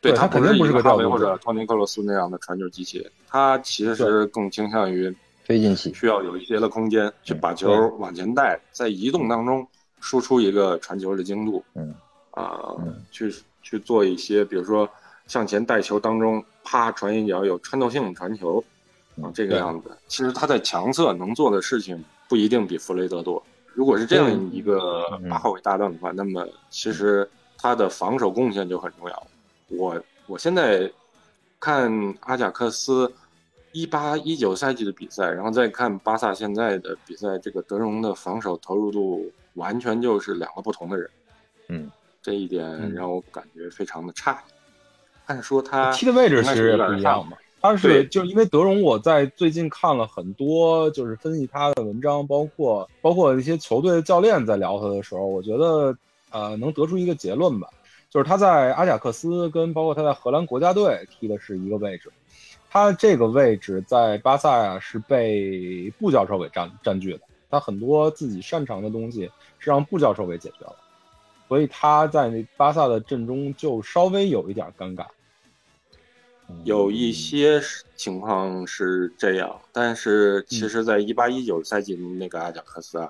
对他肯定不是个调度者或者托尼克罗斯那样的传球机器，他其实更倾向于推进器需要有一些的空间去把球往前带，在移动当中输出一个传球的精度，嗯啊、嗯去去做一些，比如说向前带球当中，啪传一脚有穿透性的传球，啊嗯这个样子。其实他在强侧能做的事情不一定比弗雷德多。如果是这样一个嗯八号位搭档的话，那么其实他的防守贡献就很重要。我我现在看阿贾克斯一八一九赛季的比赛，然后再看巴萨现在的比赛，这个德容的防守投入度完全就是两个不同的人。嗯，这一点嗯让我感觉非常的诧异。按说他踢的位置其实也不一样嘛。他是就是因为德容，我在最近看了很多就是分析他的文章，包括包括一些球队的教练在聊他的时候，我觉得呃能得出一个结论吧，就是他在阿贾克斯跟包括他在荷兰国家队踢的是一个位置，他这个位置在巴萨呀是被布教授给占占据的，他很多自己擅长的东西是让布教授给解决了，所以他在那巴萨的阵中就稍微有一点尴尬。有一些情况是这样，但是其实，在一八一九赛季那个阿贾克斯啊，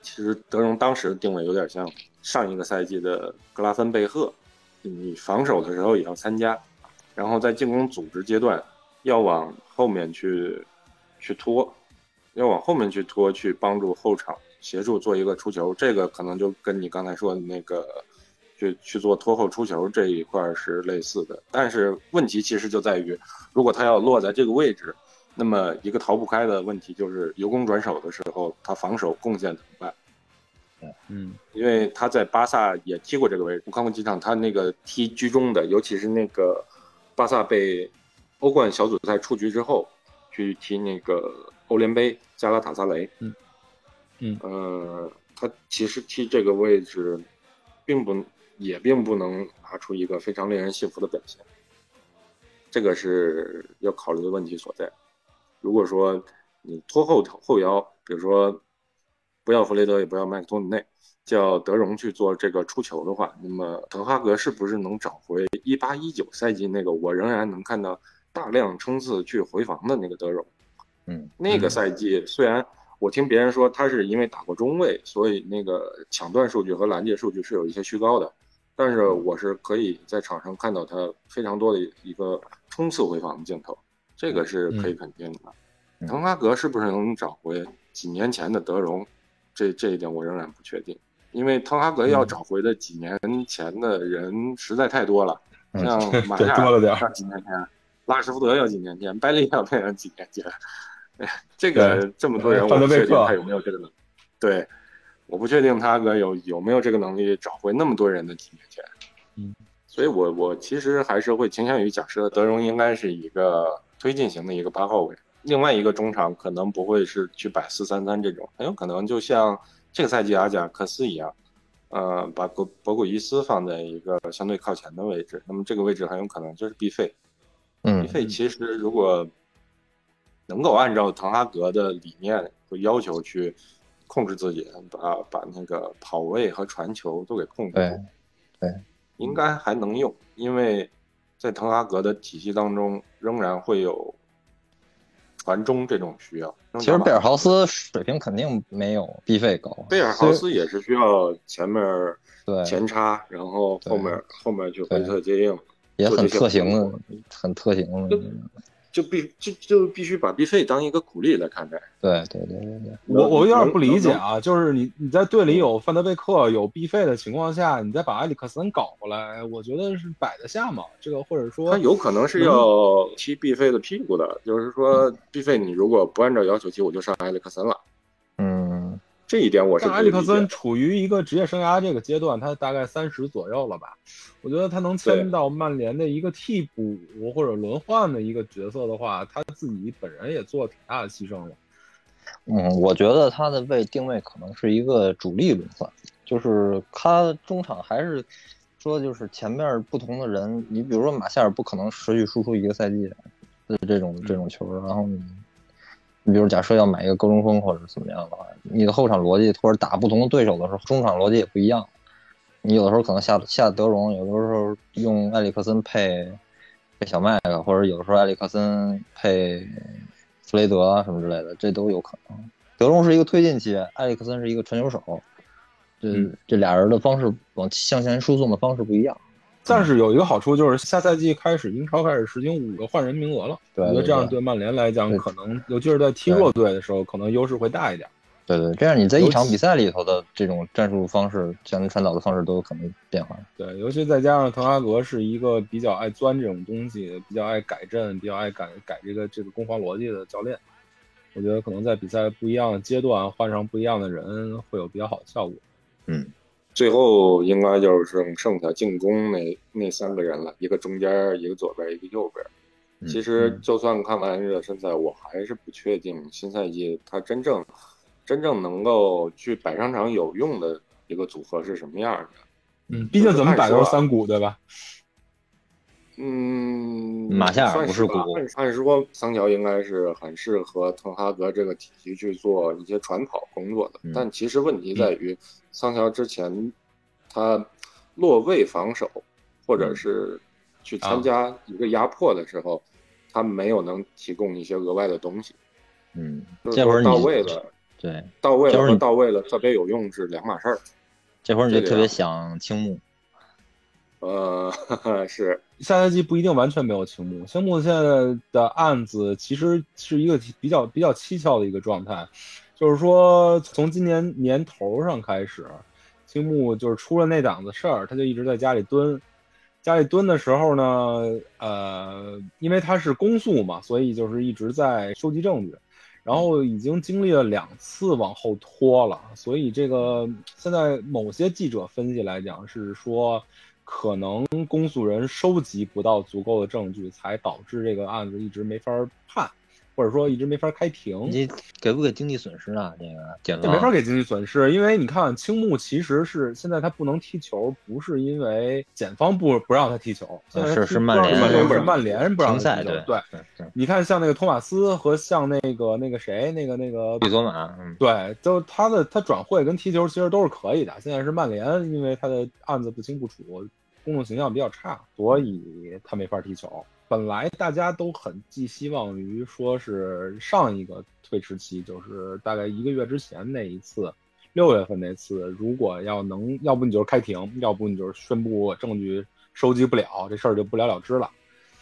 其实德容当时的定位有点像上一个赛季的格拉芬贝赫，你防守的时候也要参加，然后在进攻组织阶段要往后面去去拖，要往后面去拖，去帮助后场协助做一个出球，这个可能就跟你刚才说的那个。去去做拖后出球这一块是类似的，但是问题其实就在于，如果他要落在这个位置，那么一个逃不开的问题就是由攻转守的时候，他防守贡献怎么办？嗯，因为他在巴萨也踢过这个位置，我看过几场他那个踢居中的，尤其是那个巴萨被欧冠小组赛出局之后，去踢那个欧联杯加拉塔萨雷，嗯嗯呃，他其实踢这个位置，并不。也并不能拿出一个非常令人信服的表现，这个是要考虑的问题所在。如果说你拖后后腰，比如说不要弗雷德，也不要麦克托米内，叫德容去做这个出球的话，那么滕哈格是不是能找回一八一九赛季那个我仍然能看到大量冲刺去回防的那个德容？嗯，那个赛季虽然。我听别人说他是因为打过中卫，所以那个抢断数据和拦截数据是有一些虚高的。但是我是可以在场上看到他非常多的一个冲刺回防的镜头，这个是可以肯定的。嗯、滕哈格是不是能找回几年前的德容？这这一点我仍然不确定，因为滕哈格要找回的几年前的人实在太多了，嗯、像马 夏多了点要几年前，拉什福德要几年前，拜利要变成几年前。哎，这个这么多人，我不确定他有没有这个能力。对，我不确定他哥有有没有这个能力找回那么多人的几年前。嗯，所以我我其实还是会倾向于假设德容应该是一个推进型的一个八号位，另外一个中场可能不会是去摆四三三这种，很有可能就像这个赛季阿贾克斯一样，呃，把博博古伊斯放在一个相对靠前的位置，那么这个位置很有可能就是毕费。嗯，毕费其实如果能够按照滕哈格的理念和要求去控制自己，把把那个跑位和传球都给控制住，对，对，应该还能用，因为在滕哈格的体系当中仍然会有传中这种需要。其实贝尔豪斯水平肯定没有毕费高，贝尔豪斯也是需要前面对前插，然后后面后面去回撤接应，也很特型的，很特型的。就必就就必须把 B 费当一个鼓励来看待。对对对对对，我我有点不理解啊，就是你你在队里有范德贝克有 B 费的情况下，你再把埃里克森搞过来，我觉得是摆得下嘛。这个或者说他有可能是要踢 B 费的屁股的，就是说 B 费你如果不按照要求踢，我就上埃里克森了。嗯，这一点我是埃里克森处于一个职业生涯这个阶段，他大概三十左右了吧。我觉得他能签到曼联的一个替补或者轮换的一个角色的话，他自己本人也做了挺大的牺牲了。嗯，我觉得他的位定位可能是一个主力轮换，就是他中场还是说就是前面不同的人，你比如说马夏尔不可能持续输出一个赛季的这种这种球，然后你你比如假设要买一个高中锋或者怎么样的话，你的后场逻辑或者打不同的对手的时候，中场逻辑也不一样。你有的时候可能下下德容，有的时候用埃里克森配配小麦克，或者有的时候埃里克森配弗雷德什么之类的，这都有可能。德容是一个推进器，埃里克森是一个传球手，这这俩人的方式往向前输送的方式不一样。但是有一个好处就是下赛季开始英超开始实行五个换人名额了，我觉得这样对曼联来讲可能，尤其是在踢弱队的时候，可能优势会大一点。对对，这样你在一场比赛里头的这种战术方式、向前传导的方式都有可能变化。对，尤其再加上滕哈格是一个比较爱钻这种东西、比较爱改阵、比较爱改改这个这个攻防逻辑的教练，我觉得可能在比赛不一样的阶段换上不一样的人会有比较好的效果。嗯，最后应该就是剩剩下进攻那那三个人了，一个中间，一个左边，一个右边。其实就算看完热身赛，我还是不确定新赛季他真正。真正能够去摆上场有用的一个组合是什么样的？嗯，毕竟怎么摆都是三股，对吧？嗯，马夏尔不是股。按说桑乔应该是很适合滕哈格这个体系去做一些传跑工作的，但其实问题在于，桑乔之前他落位防守，或者是去参加一个压迫的时候，他没有能提供一些额外的东西。嗯，这会儿到位了。对，到位了和到位了特别有用是两码事儿。这会儿你就特别想青木。呃，是下赛季不一定完全没有青木。青木现在的案子其实是一个比较比较蹊跷的一个状态，就是说从今年年头上开始，青木就是出了那档子事儿，他就一直在家里蹲。家里蹲的时候呢，呃，因为他是公诉嘛，所以就是一直在收集证据。然后已经经历了两次往后拖了，所以这个现在某些记者分析来讲是说，可能公诉人收集不到足够的证据，才导致这个案子一直没法判。或者说一直没法开庭，你给不给经济损失啊？这个检这没法给经济损失，因为你看青木其实是现在他不能踢球，不是因为检方不不让他踢球，是是曼联不是曼联不让他踢球。对对，你看像那个托马斯和像那个那个谁那个那个比佐马，对，就他的他转会跟踢球其实都是可以的。现在是曼联，因为他的案子不清不楚，公众形象比较差，所以他没法踢球。本来大家都很寄希望于说是上一个推迟期，就是大概一个月之前那一次，六月份那次，如果要能，要不你就是开庭，要不你就是宣布证据收集不了，这事儿就不了了之了。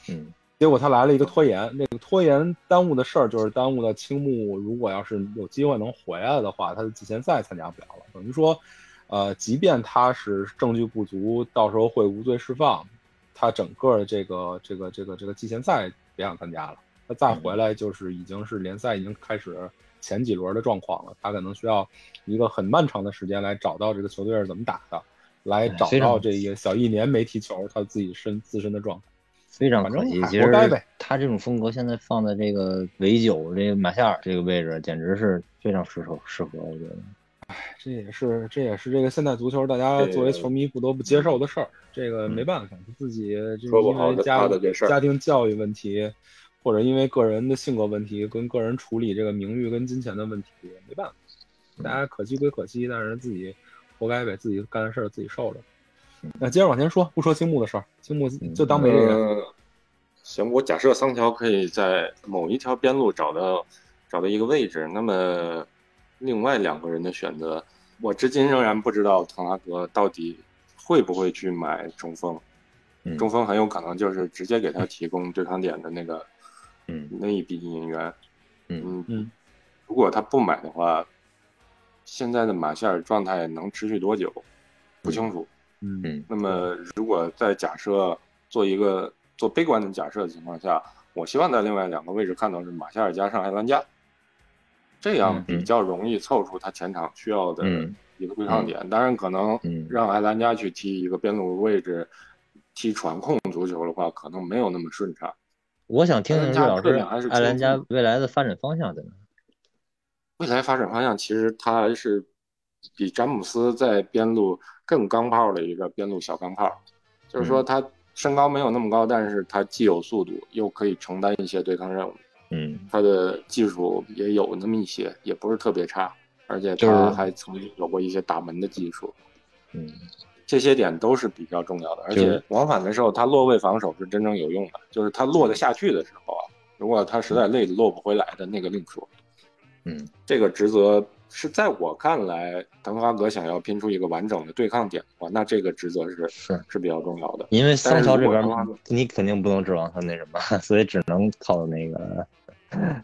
嗯，结果他来了一个拖延，那个拖延耽误的事儿就是耽误的青木，如果要是有机会能回来的话，他的季前赛参加不了了。等于说，呃，即便他是证据不足，到时候会无罪释放。他整个的这个这个这个这个季前赛别想参加了，他再回来就是已经是联赛已经开始前几轮的状况了，他可能需要一个很漫长的时间来找到这个球队是怎么打的，来找到这个小一年没踢球他自己身自身的状态，非常可惜。其实他这种风格现在放在这个维九这个马夏尔这个位置，简直是非常适合适合，我觉得。唉，这也是这也是这个现代足球大家作为球迷不得不接受的事儿。这个没办法，自己就是因为家家庭教育问题，或者因为个人的性格问题，跟个人处理这个名誉跟金钱的问题，没办法。大家可惜归可惜，但是自己活该呗，自己干的事儿自己受着。那接着往前说，不说青木的事儿，青木就当没这个。行，我假设桑乔可以在某一条边路找到找到一个位置，那么。另外两个人的选择，我至今仍然不知道滕哈格到底会不会去买中锋。中锋很有可能就是直接给他提供对抗点的那个嗯那一笔引援，嗯如果他不买的话，现在的马夏尔状态能持续多久？不清楚。嗯嗯那么，如果在假设做一个做悲观的假设的情况下，我希望在另外两个位置看到是马夏尔加上埃兰加，这样比较容易凑出他前场需要的嗯一个对抗点。当然，可能嗯让埃兰加去踢一个边路位置，踢传控足球的话，可能没有那么顺畅。我想听听埃兰加这老师特点还是艾兰加未来的发展方向在哪？未来发展方向其实他还是比詹姆斯在边路更钢炮的一个边路小钢炮，就是说他身高没有那么高，但是他既有速度，又可以承担一些对抗任务。嗯他的技术也有那么一些，也不是特别差，而且他还曾经有过一些打门的技术，嗯这些点都是比较重要的。而且往返的时候，他落位防守是真正有用的，就是他落得下去的时候啊，如果他实在累得落不回来的那个另说。嗯这个职责是在我看来，滕哈格想要拼出一个完整的对抗点的话，那这个职责是是是比较重要的。因为桑乔这边但是如果说你肯定不能指望他那什么，所以只能靠那个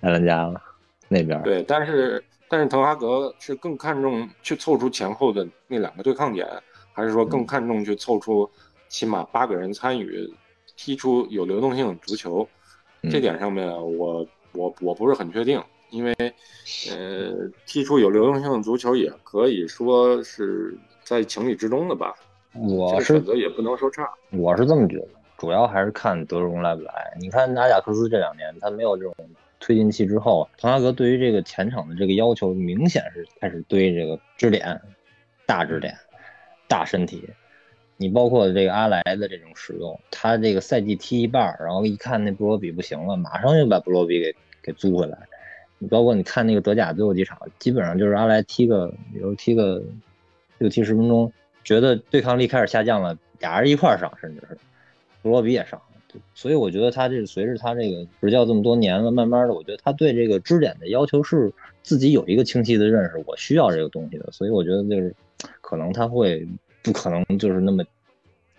艾兰加了那边。对，但是但是滕哈格是更看重去凑出前后的那两个对抗点，还是说更看重去凑出起码八个人参与，踢出有流动性的足球？嗯这点上面我我我不是很确定，因为呃，踢出有流动性的足球也可以说是在情理之中的吧。我是选择也不能说差。我是这么觉得，主要还是看德容来不来。你看阿贾克斯这两年，他没有这种推进器之后，滕哈格对于这个前场的这个要求明显是开始堆这个支点、大支点、大身体。你包括这个阿莱的这种使用，他这个赛季踢一半，然后一看那布罗比不行了，马上就把布罗比给给租回来。你包括你看那个德甲最后几场，基本上就是阿莱踢个，比如踢个六七十分钟，觉得对抗力开始下降了，俩人一块上，甚至是布罗比也上。对所以我觉得他这随着他这个执教这么多年了，慢慢的，我觉得他对这个支点的要求是自己有一个清晰的认识，我需要这个东西的。所以我觉得就是可能他会不可能就是那么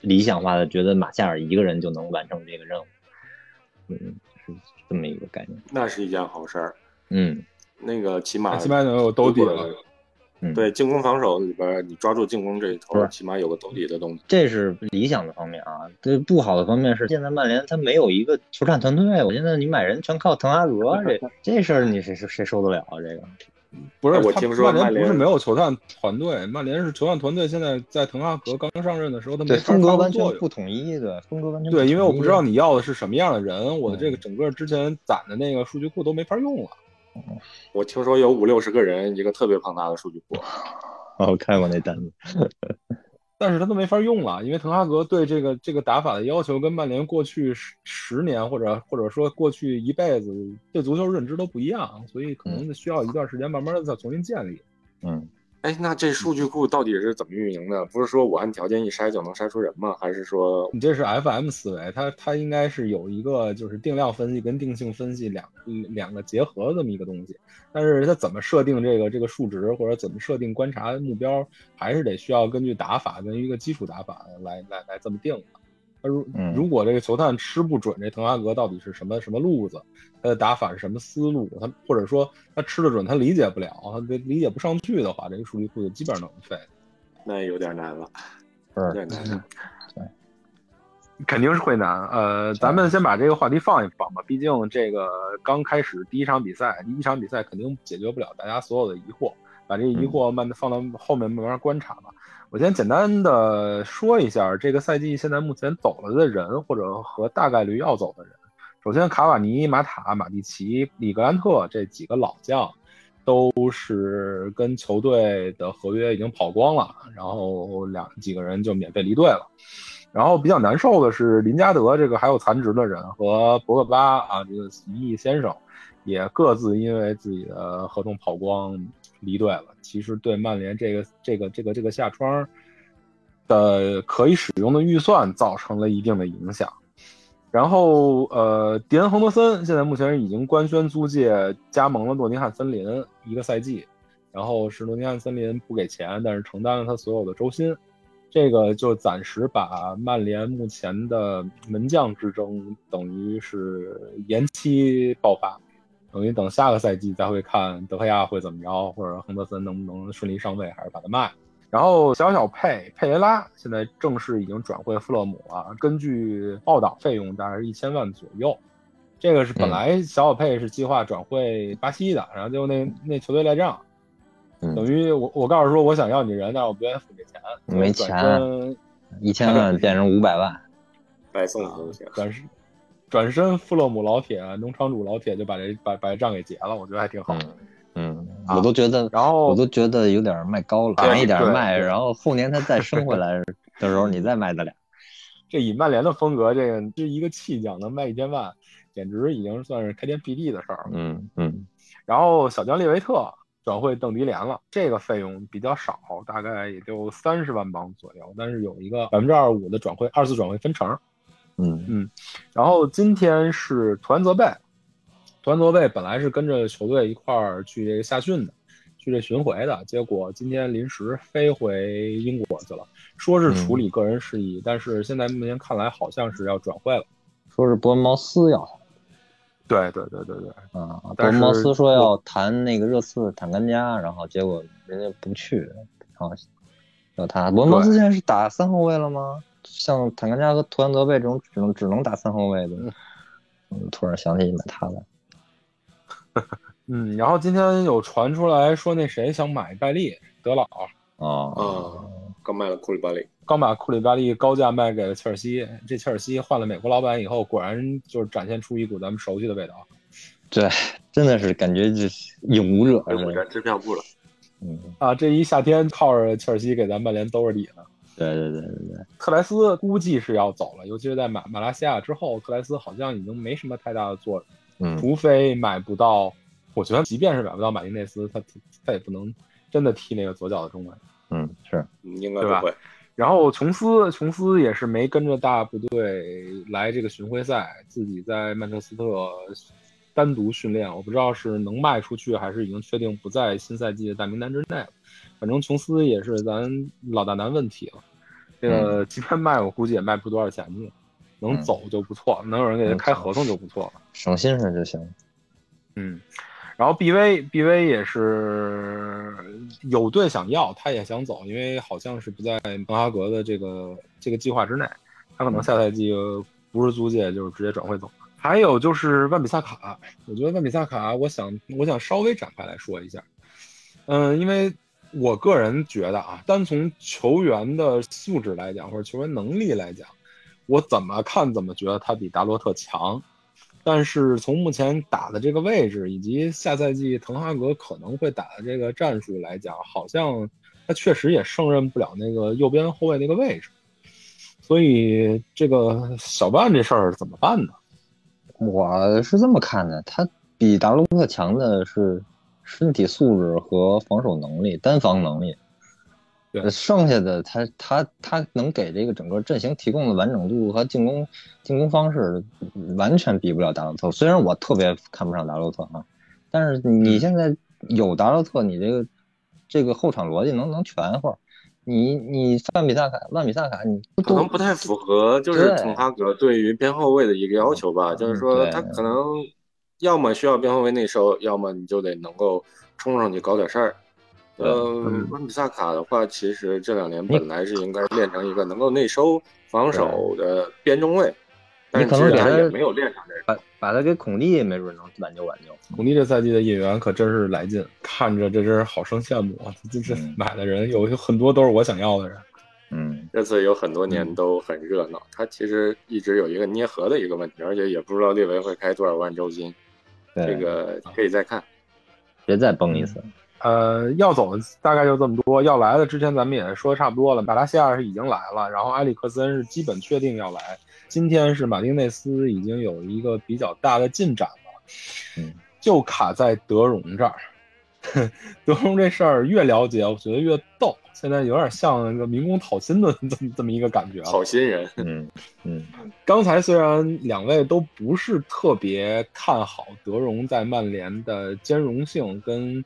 理想化的觉得马夏尔一个人就能完成这个任务，嗯，是这么一个概念。那是一件好事儿。嗯那个起码起码能有兜底了。嗯，对进攻防守里边，你抓住进攻这一头，起码有个兜底的东西。这是理想的方面啊，这不好的方面是现在曼联他没有一个球探团队，我现在你买人全靠滕哈格，这这事儿你谁谁谁受得了啊？这个，不是，我听说曼曼联联不是没有球探团队，曼联是球探团队。现在在滕哈格刚上任的时候，他没对风格完全不统一的，风格完全对，因为我不知道你你要的是什么样的人，我的这个嗯整个之前攒的那个数据库都没法用了。我听说有五六十个人，一个特别庞大的数据库。我 看过那单子，但是他都没法用了，因为滕哈格对这个这个打法的要求跟曼联过去十十年或者或者说过去一辈子对足球认知都不一样，所以可能需要一段时间慢慢的再重新建立。嗯，哎，那这数据库到底是怎么运营的？不是说我按条件一筛就能筛出人吗？还是说你这是 FM 思维，它它应该是有一个就是定量分析跟定性分析两两个结合这么一个东西，但是它怎么设定这个这个数值或者怎么设定观察目标，还是得需要根据打法跟一个基础打法来来来这么定的。他如嗯如果这个球探吃不准这滕哈格到底是什么什么路子，他的打法是什么思路，他或者说他吃得准，他理解不了，他理解不上去的话，这个数据库就基本上等于废。那有点难了？是有点难了。肯定是会难。呃，咱们先把这个话题放一放吧，毕竟这个刚开始第一场比赛，第一场比赛肯定解决不了大家所有的疑惑，把这个疑惑慢放到后面慢慢观察吧。我先简单的说一下这个赛季现在目前走了的人，或者和大概率要走的人。首先，卡瓦尼、马塔、马蒂奇、里格兰特这几个老将，都是跟球队的合约已经跑光了，然后两几个人就免费离队了。然后比较难受的是林加德这个还有残值的人和博格巴啊这个一亿先生，也各自因为自己的合同跑光离队了。其实对曼联这个这个这个这个下窗的可以使用的预算造成了一定的影响。然后呃，迪恩亨德森现在目前已经官宣租借加盟了诺丁汉森林一个赛季，然后是诺丁汉森林不给钱，但是承担了他所有的周薪。这个就暂时把曼联目前的门将之争等于是延期爆发，等于等下个赛季再会看德赫亚会怎么着，或者亨德森能不能顺利上位，还是把他卖。然后小小佩佩雷拉现在正式已经转会富勒姆了，根据报道费用大概是一千万左右。这个是本来小小佩是计划转会巴西的，然后结果那那球队赖账，嗯等于我我告诉说我想要你人，但是我不愿意付这钱，没钱转身一千万变成五百万，白送东西。转身转身富勒姆老铁农场主老铁就把这把把这账给结了，我觉得还挺好。嗯我都觉得，然后我都觉得有点卖高了，对便宜点卖，然后后年他再升回来的时候，你再卖他俩。这以曼联的风格，这个这一个弃将能卖一千万，简直已经算是开天辟地的事儿了。嗯嗯然后小将列维特转会邓迪联了，这个费用比较少，大概也就三十万镑左右，但是有一个百分之二十五的转会二次转会分成。嗯嗯然后今天是图安泽贝，图安泽贝本来是跟着球队一块儿去这个夏训的，去这巡回的，结果今天临时飞回英国去了，说是处理个人事宜，但是现在目前看来好像是要转会了。说是伯恩茅斯要对对对对对，啊，伯恩茅斯说要谈那个热刺坦甘加，然后结果人家不去，然后要他。伯恩茅斯现在是打三后卫了吗？像坦甘加和图安泽贝这种只能只能打三后卫的，嗯，突然想起买他来。嗯，然后今天有传出来说那谁想买拜利德老，啊啊，刚卖了库里巴利，刚把库里巴利高价卖给了切尔西，这切尔西换了美国老板以后，果然就是展现出一股咱们熟悉的味道。对，真的是感觉就是影武者似的。捂着支票部了。嗯，啊，这一夏天靠着切尔西给咱曼联兜着底呢。对对对对对，特莱斯估计是要走了，尤其是在马马来西亚之后，特莱斯好像已经没什么太大的作用，嗯除非买不到。我觉得即便是买不到马丁内斯，他他他也不能真的踢那个左脚的中卫。嗯是，嗯应该不会。然后琼斯，琼斯也是没跟着大部队来这个巡回赛，自己在曼彻斯特单独训练。我不知道是能卖出去，还是已经确定不在新赛季的大名单之内了。反正琼斯也是咱老大难问题了。这个即便卖，我估计也卖不出多少钱去。能嗯走就不错，能有人给他开合同就不错了。省心事就行。嗯，然后 BV BV 也是有队想要，他也想走，因为好像是不在滕哈格的这个这个计划之内，他可能下赛季不是租借就是直接转会走。还有就是万比萨卡，我觉得万比萨卡，我想我想稍微展开来说一下，嗯，因为我个人觉得啊，单从球员的素质来讲，或者球员能力来讲，我怎么看怎么觉得他比达洛特强。但是从目前打的这个位置，以及下赛季滕哈格可能会打的这个战术来讲，好像他确实也胜任不了那个右边后卫那个位置。所以这个小万这事儿怎么办呢？我是这么看的，他比达洛特强的是身体素质和防守能力、单防能力。对剩下的他他他能给这个整个阵型提供的完整度和进攻进攻方式，完全比不了达洛特。虽然我特别看不上达洛特啊，但是你现在有达洛特，你这个这个后场逻辑能能全乎。你你万比萨卡万比萨卡，你不可能不太符合就是滕哈格对于边后卫的一个要求吧，就是说他可能要么需要边后卫内收，要么你就得能够冲上去搞点事儿。呃嗯，万比萨卡的话，其实这两年本来是应该练成一个能够内收防守的边中卫，但是其实他也没有练成这个。把把他给孔蒂，没准能挽救挽救。孔蒂这赛季的引援可真是来劲，看着这真是好生羡慕啊！这这嗯买的人有有很多都是我想要的人。嗯，这次有很多嗯年都很热闹，他其实一直有一个捏合的一个问题，而且也不知道列维会开多少万周薪，对，这个可以再看。别再崩一次。呃，要走的大概就这么多，要来的之前咱们也说差不多了。马拉西亚是已经来了，然后埃里克森是基本确定要来。今天是马丁内斯已经有一个比较大的进展了，嗯，就卡在德容这儿。德容这事儿越了解，我觉得越逗，现在有点像那个民工讨薪的这么这么一个感觉了。讨薪人，嗯嗯刚才虽然两位都不是特别看好德容在曼联的兼容性跟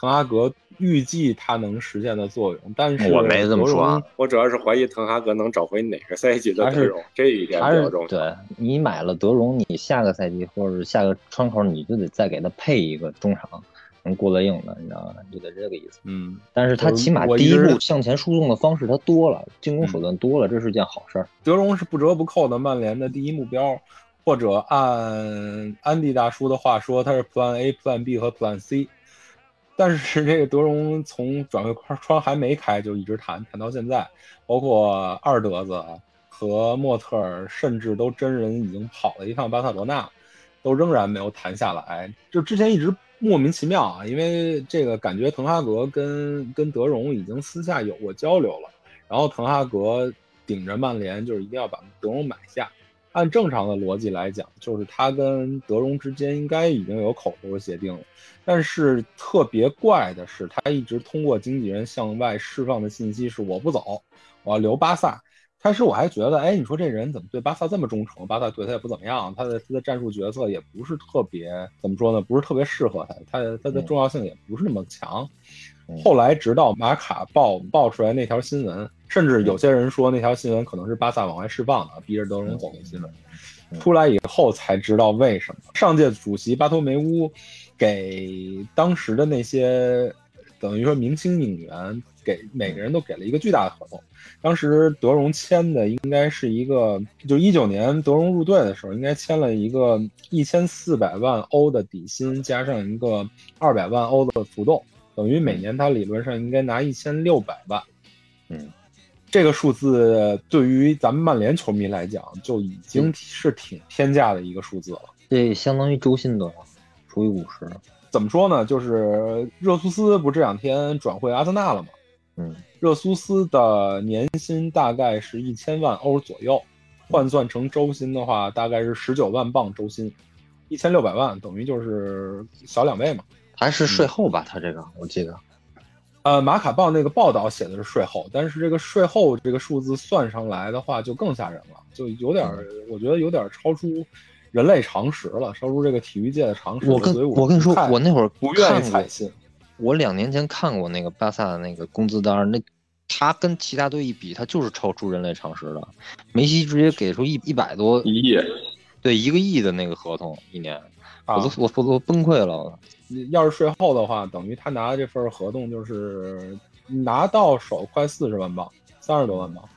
滕哈格预计他能实现的作用，但是我没这么说啊，我主要是怀疑滕哈格能找回哪个赛季的德容，这一点比较重要。对你买了德容，你下个赛季或者下个窗口，你就得再给他配一个中场能过得硬的，你知道吗？就得这个意思。嗯，但是他起码第一步向前输送的方式他多了，进攻手段多了，这是件好事儿。德容是不折不扣的曼联的第一目标。或者按安迪大叔的话说，他是 Plan A、Plan B 和 Plan C。但是这个德容从转会窗还没开就一直谈谈到现在，包括二德子和莫特尔，甚至都真人已经跑了一趟巴塞罗那，都仍然没有谈下来。就之前一直莫名其妙啊，因为这个感觉滕哈格跟跟德容已经私下有过交流了，然后滕哈格顶着曼联就是一定要把德容买下。按正常的逻辑来讲，就是他跟德容之间应该已经有口头协定了。但是特别怪的是，他一直通过经纪人向外释放的信息是我不走，我要留巴萨。开始我还觉得，哎，你说这人怎么对巴萨这么忠诚？巴萨对他也不怎么样，他的他的战术角色也不是特别怎么说呢？不是特别适合他，他他的重要性也不是那么强。后来直到马卡报爆出来那条新闻。甚至有些人说那条新闻可能是巴萨往外释放的，逼着德容走的新闻。出来以后才知道为什么。上届主席巴托梅乌给当时的那些等于说明星引援，给每个人都给了一个巨大的合同。当时德容签的应该是一个，就一九年德容入队的时候，应该签了一个一千四百万欧的底薪，加上一个二百万欧的浮动，等于每年他理论上应该拿一千六百万。嗯。这个数字对于咱们曼联球迷来讲，就已经是挺天价的一个数字了。这相当于周薪多少？除以五十。怎么说呢？就是热苏斯不这两天转会阿森纳了吗？嗯，热苏斯的年薪大概是一千万欧左右，换算成周薪的话，大概是十九万镑周薪，一千六百万，等于就是小两倍嘛。还是税后吧？他这个我记得。呃，马卡报那个报道写的是税后，但是这个税后这个数字算上来的话，就更吓人了，就有点，我觉得有点超出人类常识了，超出这个体育界的常识。我跟我跟你说，我那会儿不愿意采信。我两年前看过那个巴萨的那个工资单，那他跟其他队一比，他就是超出人类常识的。梅西直接给出一一百多一亿，对一个亿的那个合同一年，我都我我都崩溃了。要是税后的话，等于他拿的这份合同就是拿到手快四十万镑，三十多万镑。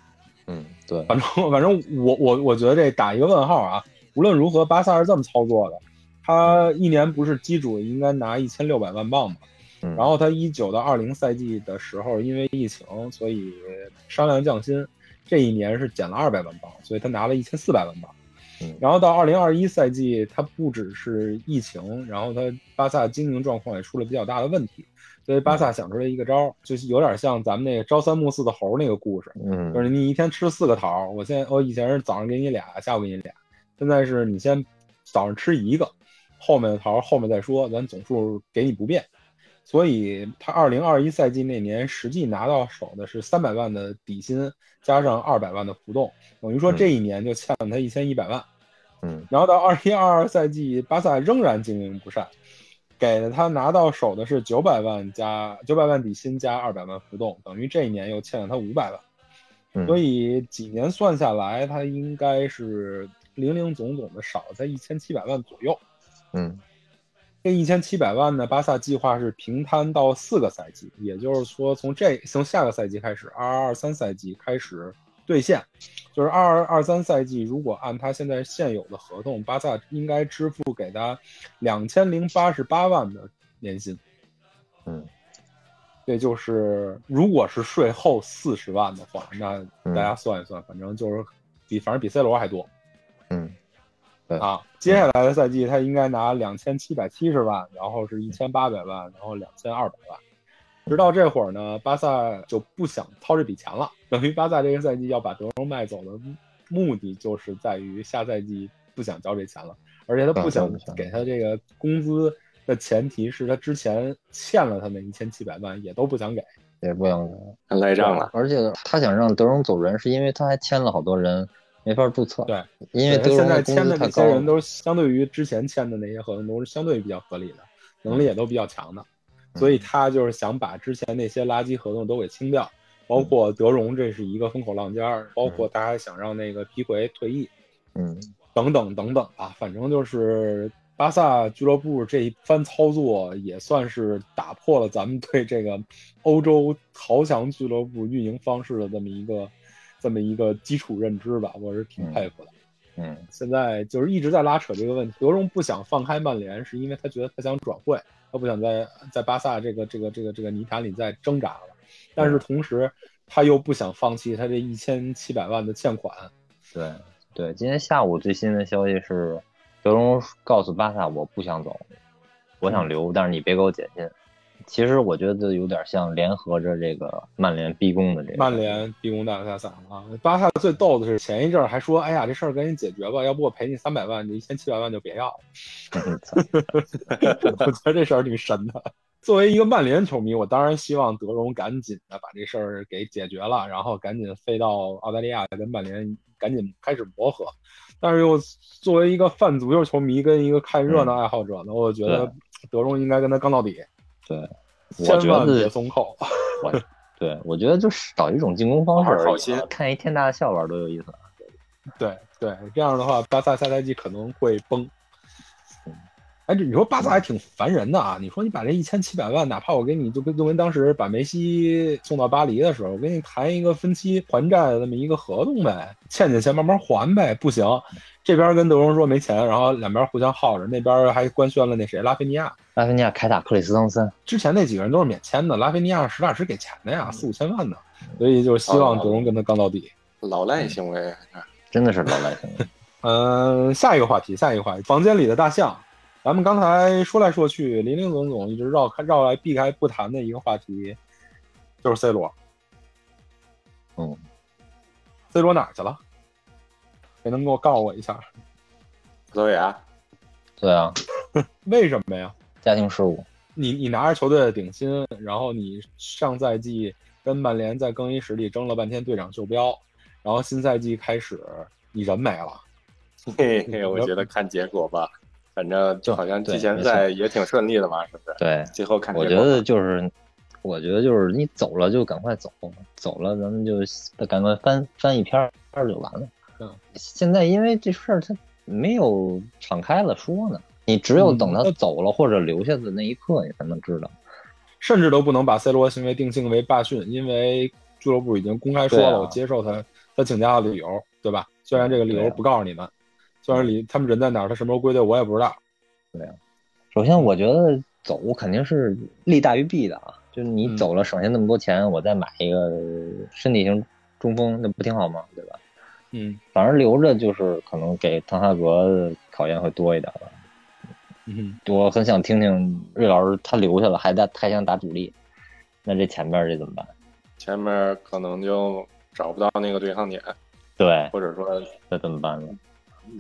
嗯，对，反正反正我我我觉得这打一个问号啊。无论如何，巴萨是这么操作的，他一年不是基主应该拿一千六百万镑吗？然后他一九到二零赛季的时候，因为疫情，所以商量降薪，这一年是减了二百万镑，所以他拿了一千四百万镑。然后到二零二一赛季，他不只是疫情，然后他巴萨经营状况也出了比较大的问题，所以巴萨想出来一个招，就是有点像咱们那个朝三暮四的猴那个故事，嗯，就是你一天吃四个桃，我现在我以前是早上给你俩，下午给你俩，现在是你先早上吃一个，后面的桃后面再说，咱总数给你不变。所以他二零二一赛季那年实际拿到手的是三百万的底薪，加上二百万的浮动，等于说这一年就欠了他一千一百万。嗯，然后到二一二二赛季，巴萨仍然经营不善，给了他拿到手的是九百万加九百万底薪加二百万浮动，等于这一年又欠了他五百万。所以几年算下来，他应该是零零总总的少在一千七百万左右。嗯。这一千七百万呢，巴萨计划是平摊到四个赛季，也就是说，从这从下个赛季开始，二二二三赛季开始兑现，就是二二二三赛季，如果按他现在现有的合同，巴萨应该支付给他两千零八十八万的年薪。嗯，这就是如果是税后四十万的话，那大家算一算，反正就是比反正比 C 罗还多。嗯。啊，接下来的赛季他应该拿两千七百七十万，然后是一千八百万，然后两千二百万。直到这会儿呢，巴萨就不想掏这笔钱了。等于巴萨这个赛季要把德容卖走的目的，就是在于下赛季不想交这钱了，而且他不想给他这个工资的前提是他之前欠了他那一千七百万，也都不想给，也不想给，赖账了。而且他想让德容走人，是因为他还签了好多人。没法注册，对，因为现在签的那些人都相对于之前签的那些合同都是相对比较合理的，能力也都比较强的，所以他就是想把之前那些垃圾合同都给清掉，包括德容这是一个风口浪尖儿，包括他还想让那个皮奎退役，嗯，等等等等吧，反正就是巴萨俱乐部这一番操作也算是打破了咱们对这个欧洲豪强俱乐部运营方式的这么一个这么一个基础认知吧，我是挺佩服的。嗯，现在就是一直在拉扯这个问题。德容不想放开曼联，是因为他觉得他想转会，他不想在在巴萨这个这个这个这个泥潭里再挣扎了。但是同时，他又不想放弃他这一千七百万的欠款。对对，今天下午最新的消息是，德容告诉巴萨我不想走，我想留，但是你别给我减薪。其实我觉得有点像联合着这个曼联逼宫的这个。曼联逼宫大巴萨啊！巴萨最逗的是前一阵还说：“哎呀，这事儿赶紧解决吧，要不我赔你三百万，你一千七百万就别要了。”我觉得这事儿挺神的。作为一个曼联球迷，我当然希望德容赶紧的把这事儿给解决了，然后赶紧飞到澳大利亚跟曼联赶紧开始磨合。但是又作为一个泛足球球迷跟一个看热闹爱好者呢，我觉得德容应该跟他刚到底。对，我觉得别松口。我对，我觉得就是找一种进攻方式，看一天大的笑话多有意思。对对，这样的话，巴萨下赛季可能会崩。哎，这你说巴萨还挺烦人的啊！你说你把这一千七百万，哪怕我给你就跟就跟当时把梅西送到巴黎的时候，我跟你谈一个分期还债的那么一个合同呗，欠欠钱慢慢还呗。不行，这边跟德容说没钱，然后两边互相耗着，那边还官宣了那谁拉菲尼亚，拉菲尼亚凯塔克里斯滕森，之前那几个人都是免签的，拉菲尼亚实打实给钱的呀，四五千万呢，所以就是希望德容跟他刚到底。老赖行为，真的是老赖行为。嗯，下一个话题，下一个话题，房间里的大象。咱们刚才说来说去，林林总总一直绕开绕来避开不谈的一个话题，就是 C 罗。嗯，C 罗哪去了？谁能给我告诉我一下？葡萄牙。对啊。为什么呀？家庭事务。你你拿着球队的顶薪，然后你上赛季跟曼联在更衣室里争了半天队长袖标，然后新赛季开始你人没了。嘿嘿，我觉得看结果吧。反正就好像季前赛也挺顺利的嘛，是不是？对，最后看。我觉得就是，我觉得就是你走了就赶快走，走了咱们就赶快翻翻一篇儿就完了。嗯，现在因为这事儿他没有敞开了说呢，你只有等他走了或者留下的那一刻，你才能知道。甚至都不能把 C 罗行为定性为罢训，因为俱乐部已经公开说了，我接受他他请假的理由，对吧？虽然这个理由不告诉你们。虽然里他们人在哪儿，他什么时候归队，我也不知道。对啊，首先我觉得走肯定是利大于弊的啊，就是你走了省下那么多钱，我再买一个身体型中锋，那不挺好吗？对吧？嗯，反正留着就是可能给滕哈格考验会多一点吧。嗯，我很想听听瑞老师他留下了，还在还想打主力，那这前面这怎么办？前面可能就找不到那个对抗点，对，或者说那怎么办呢？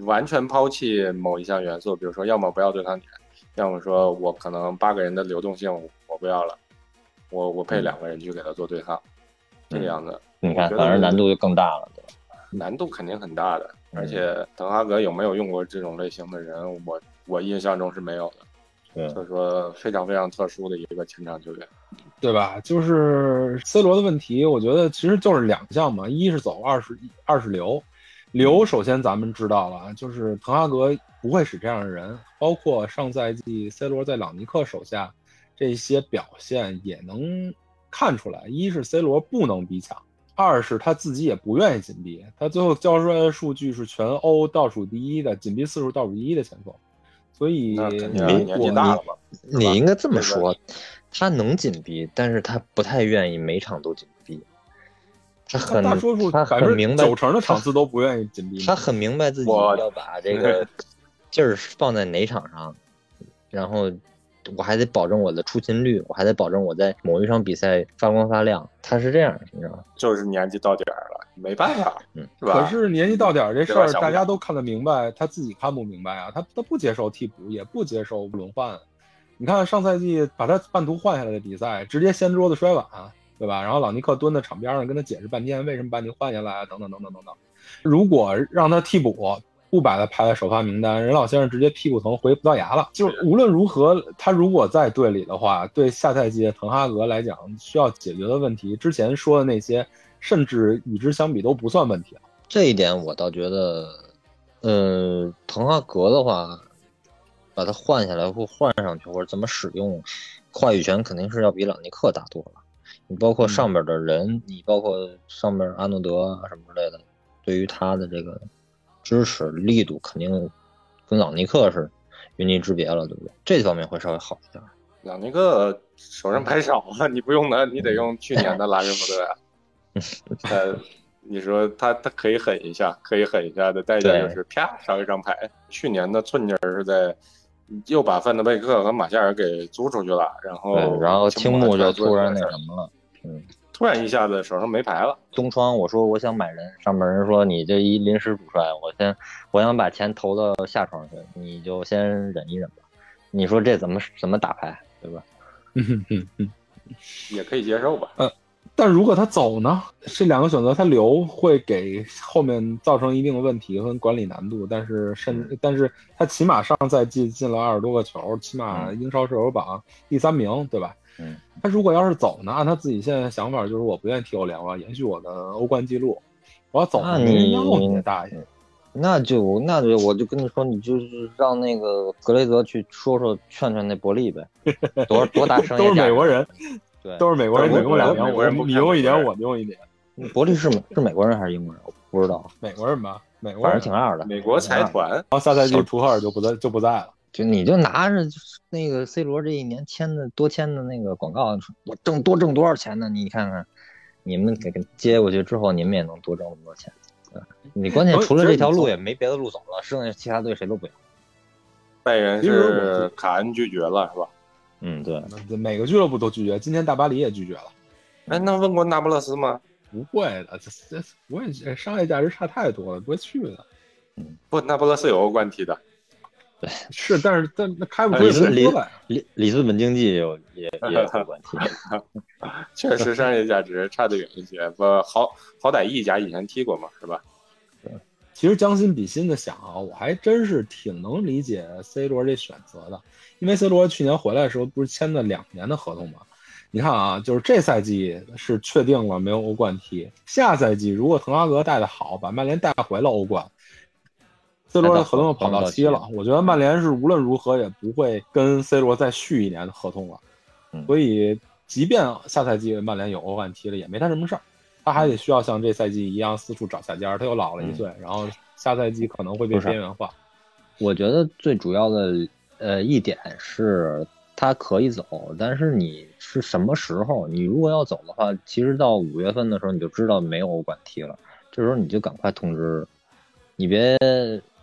完全抛弃某一项元素，比如说，要么不要对抗点，要么说我可能八个人的流动性我不要了，我我配两个人去给他做对抗，这个样子。你看，反而难度就更大了，对吧？难度肯定很大的，而且滕哈格有没有用过这种类型的人，我我印象中是没有的。对，所以说非常非常特殊的一个前场球员，对吧？就是 C 罗的问题，我觉得其实就是两项嘛，一是走，二是二是留。留首先咱们知道了，就是滕哈格不会使这样的人，包括上赛季 C 罗在朗尼克手下这些表现也能看出来。一是 C 罗不能逼抢，二是他自己也不愿意紧逼。他最后交出来的数据是全欧倒数第一的紧逼次数倒数第一的前锋，所以年纪大了嘛，你应该这么说，他能紧逼，但是他不太愿意每场都紧逼。他很大多数他很明白九成的场次都不愿意紧逼。他很明白自己要把这个 劲儿放在哪场上，然后我还得保证我的出勤率，我还得保证我在某一场比赛发光发亮。他是这样，你知道吗？就是年纪到点儿了，没办法，嗯，是吧？可是年纪到点儿这事儿，大家都看得明白，他自己看不明白啊。他他不接受替补，也不接受轮换。你看上赛季把他半途换下来的比赛，直接掀桌子摔碗。对吧？然后朗尼克蹲在场边上跟他解释半天，为什么把你换下来啊？等等等等等等。如果让他替补，不把他排在首发名单，任老先生直接屁股疼回葡萄牙了。就无论如何，他如果在队里的话，对下赛季滕哈格来讲需要解决的问题，之前说的那些，甚至与之相比都不算问题了。这一点我倒觉得，呃，滕哈格的话，把他换下来或换上去或者怎么使用，话语权肯定是要比朗尼克大多了。你包括上边的人，你包括上边阿诺德啊什么之类的，对于他的这个支持力度，肯定跟朗尼克是云泥之别了，对不对？这方面会稍微好一点。朗尼克手上牌少啊，你不用他，你得用去年的拉什福德呀。呃，你说他他可以狠一下，可以狠一下的代价就是啪少一张牌。去年的寸劲儿是在又把范德贝克和马夏尔给租出去了，然后然后青木就突然那什么了。嗯，突然一下子手上没牌了。东窗，我说我想买人，上面人说你这一临时主帅，我先我想把钱投到下窗去，你就先忍一忍吧。你说这怎么怎么打牌，对吧？嗯嗯嗯，也可以接受吧。呃，但如果他走呢？这两个选择他留会给后面造成一定的问题和管理难度，但是甚但是他起码上赛季进了二十多个球，起码英超射手榜第三名，对吧？嗯，他如果要是走呢？按他自己现在想法，就是我不愿意踢欧联了，延续我的欧冠记录。我要走，那你你大爷！那就那就我就跟你说，你就是让那个格雷泽去说说劝劝那伯利呗，多多大声都是美国人，对，都是美国人，美国两年，我你用一点，我用一点。伯利是是美国人还是英国人？我不知道，美国人吧，美国反正挺二的。美国财团，然后下赛季图赫尔就不在就不在了。就你就拿着那个 C 罗这一年签的多签的那个广告，我挣多挣多少钱呢？你看看，你们给接过去之后，你们也能多挣那么多钱。你关键除了这条路也没别的路走了，剩下其他队谁都不要。拜仁是卡恩拒绝了是吧？嗯，对，每个俱乐部都拒绝，今天大巴黎也拒绝了。哎，那问过那不勒斯吗？不会的，这这不会，商业价值差太多了，不会去的。嗯，不，那不勒斯有欧冠踢的。对，是，但是但那开不里斯里里里斯本经济也也也有关系，确实商业价值差得远一些。不，好好歹意甲以前踢过嘛，是吧？对，其实将心比心的想啊，我还真是挺能理解 C 罗这选择的，因为 C 罗去年回来的时候不是签的两年的合同吗？你看啊，就是这赛季是确定了没有欧冠踢，下赛季如果滕哈格带的好，把曼联带回了欧冠。C 罗的合同跑到期了，我觉得曼联是无论如何也不会跟 C 罗再续一年的合同了。所以，即便下赛季曼联有欧冠踢了，也没他什么事儿。他还得需要像这赛季一样四处找下家。他又老了一岁，然后下赛季可能会被边缘化。我觉得最主要的呃一点是，他可以走，但是你是什么时候？你如果要走的话，其实到五月份的时候你就知道没有欧冠踢了，这时候你就赶快通知，你别。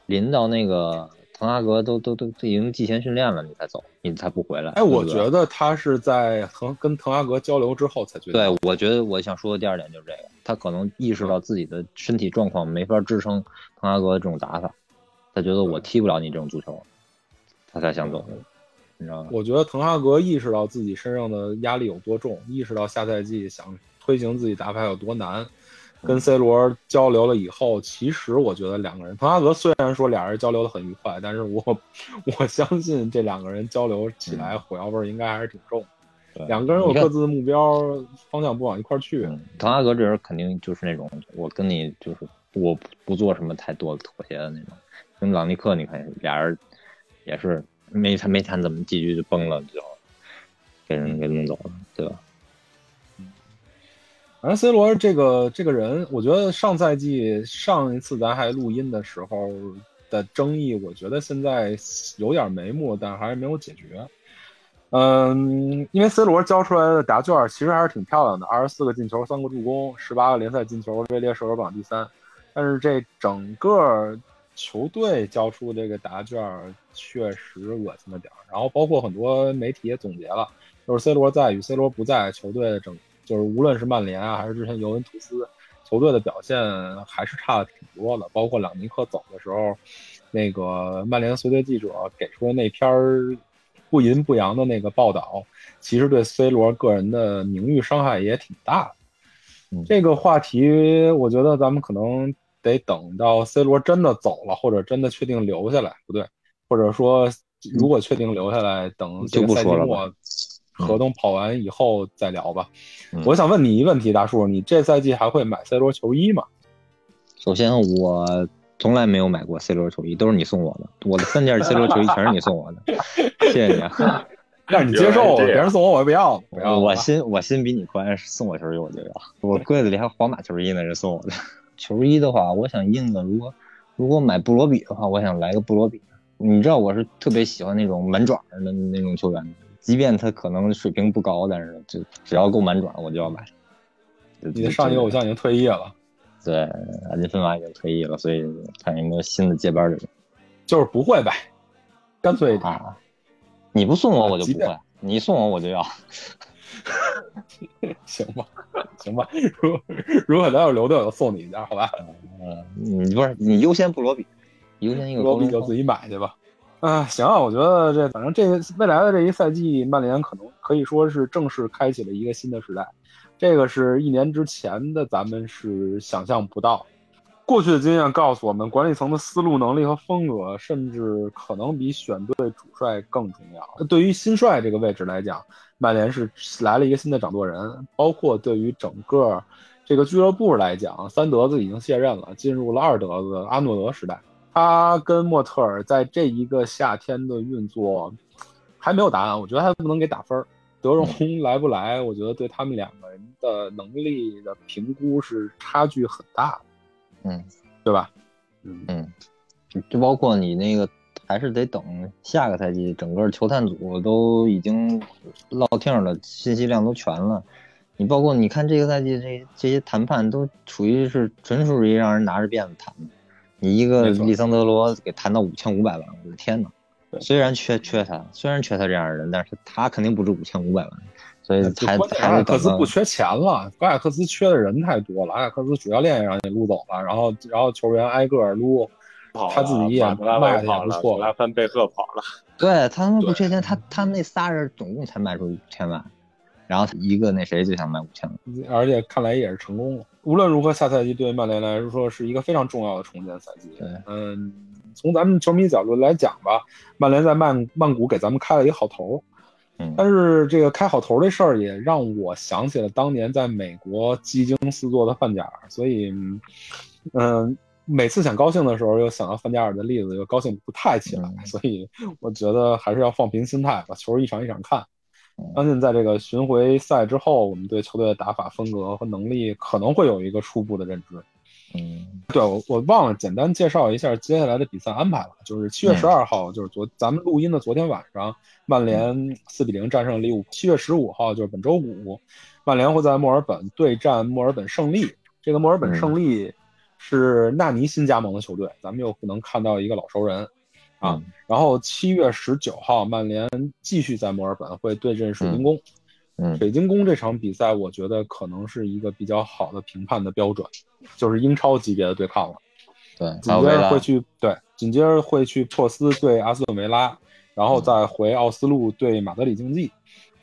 临到那个滕哈格都都都已经季前训练了，你才走，你才不回来。哎，我觉得他是在滕跟滕哈格交流之后才决定。对，我觉得我想说的第二点就是这个，他可能意识到自己的身体状况没法支撑滕哈格的这种打法，他觉得我踢不了你这种足球，他才想走，你知道吗？我觉得滕哈格意识到自己身上的压力有多重，意识到下赛季想推行自己打法有多难。跟 C 罗交流了以后，其实我觉得两个人，滕哈格虽然说俩人交流的很愉快，但是我 我相信这两个人交流起来火药味应该还是挺重。两个人有各自的目标，方向不往一块儿去。滕哈格这人肯定就是那种，我跟你就是我不做什么太多的妥协的那种。跟朗尼克，你看俩人也是没谈没谈怎么几句就崩了，就给人给弄走了，对吧？反正 C 罗这个这个人，我觉得上赛季上一次咱还录音的时候的争议，我觉得现在有点眉目，但还是没有解决。嗯，因为 C 罗交出来的答卷其实还是挺漂亮的，二十四个进球，三个助攻，十八个联赛进球，位列射手榜第三。但是这整个球队交出这个答卷确实恶心了点儿。然后包括很多媒体也总结了，就是 C 罗在与 C 罗不在，球队的整。就是无论是曼联啊，还是之前尤文图斯球队的表现，还是差的挺多的。包括朗尼克走的时候，那个曼联随队记者给出的那篇不阴不阳的那个报道，其实对 C 罗个人的名誉伤害也挺大的。这个话题，我觉得咱们可能得等到 C 罗真的走了，或者真的确定留下来，不对，或者说如果确定留下来，等这个赛季末合同跑完以后再聊吧。我想问你一个问题，大叔，你这赛季还会买 C 罗球衣吗？首先，我从来没有买过 C 罗球衣，都是你送我的。我的三件 C 罗球衣全是你送我的，谢谢你啊。让你接受，别人送我我也不要。不要，我心我心比你宽，送我球衣我就要。我柜子里还有皇马球衣呢，人送我的球衣的话，我想印的，如果如果买布罗比的话，我想来个布罗比。你知道我是特别喜欢那种满爪的那种球员，即便他可能水平不高，但是就只要够满转，我就要买。你的上一个偶像已经退役了，对，阿金芬娃已经退役了，所以看有没有新的接班的人，就是不会呗，干脆啊。你不送我，我就不会；你送我，我就要。行吧，行吧。如如果咱要留队，我就送你一件，好吧？嗯，你不是你优先布罗比，优先一个布罗比就自己买去吧。啊，行啊，我觉得这反正这未来的这一赛季，曼联可能可以说是正式开启了一个新的时代。这个是一年之前的咱们是想象不到。过去的经验告诉我们，管理层的思路、能力和风格，甚至可能比选对主帅更重要。对于新帅这个位置来讲，曼联是来了一个新的掌舵人。包括对于整个这个俱乐部来讲，三德子已经卸任了，进入了二德子阿诺德时代。他跟莫特尔在这一个夏天的运作还没有答案，我觉得还不能给打分。德容来不来，我觉得对他们两个人的能力的评估是差距很大的。嗯，对吧？嗯嗯，就包括你那个，还是得等下个赛季，整个球探组都已经落听了，信息量都全了。你包括你看这个赛季这这些谈判都处于是纯属于让人拿着辫子谈的。你一个利桑德罗给谈到五千五百万，我的天呐！虽然缺缺他，虽然缺他这样的人，但是他肯定不止五千五百万。所以才阿贾克斯不缺钱了，阿贾克斯缺的人太多了。阿贾克斯主教练也让你撸走了，然后然后球员挨个撸，他自己也卖的也不错。拉芬贝赫跑了，对他他妈不缺钱，他他那仨人总共才卖出五千万，然后一个那谁就想卖五千万，而且看来也是成功了。无论如何，下赛季对曼联来说是一个非常重要的重建赛季。嗯，从咱们球迷角度来讲吧，曼联在曼曼谷给咱们开了一个好头。但是这个开好头这事儿也让我想起了当年在美国鸡精四座的范加尔，所以，嗯，每次想高兴的时候又想到范加尔的例子，又高兴不太起来，所以我觉得还是要放平心态，把球一场一场看。相信在这个巡回赛之后，我们对球队的打法风格和能力可能会有一个初步的认知。嗯，对我我忘了简单介绍一下接下来的比赛安排了，就是七月十二号，就是昨咱们录音的昨天晚上，曼联四比零战胜利物浦。七月十五号就是本周五，曼联会在墨尔本对战墨尔本胜利。这个墨尔本胜利是纳尼新加盟的球队，咱们又不能看到一个老熟人啊。然后七月十九号，曼联继续在墨尔本会对阵水晶宫。嗯水晶宫这场比赛，我觉得可能是一个比较好的评判的标准，就是英超级别的对抗了。对，紧接着会去对，紧接着会去珀斯对阿斯顿维拉，然后再回奥斯陆对马德里竞技，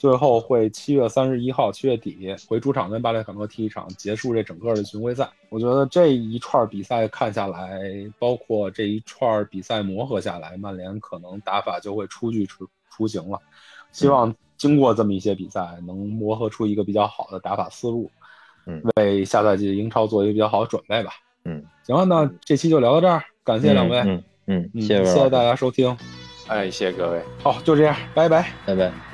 最后会七月三十一号七月底回主场跟巴列卡诺踢一场，结束这整个的巡回赛。我觉得这一串比赛看下来，包括这一串比赛磨合下来，曼联可能打法就会初具雏雏形了。希望。经过这么一些比赛，能磨合出一个比较好的打法思路，嗯，为下赛季英超做一个比较好的准备吧。嗯，行了，那这期就聊到这儿，感谢两位，嗯嗯，谢谢大家收听，哎，谢谢各位，好，就这样，拜拜，拜拜。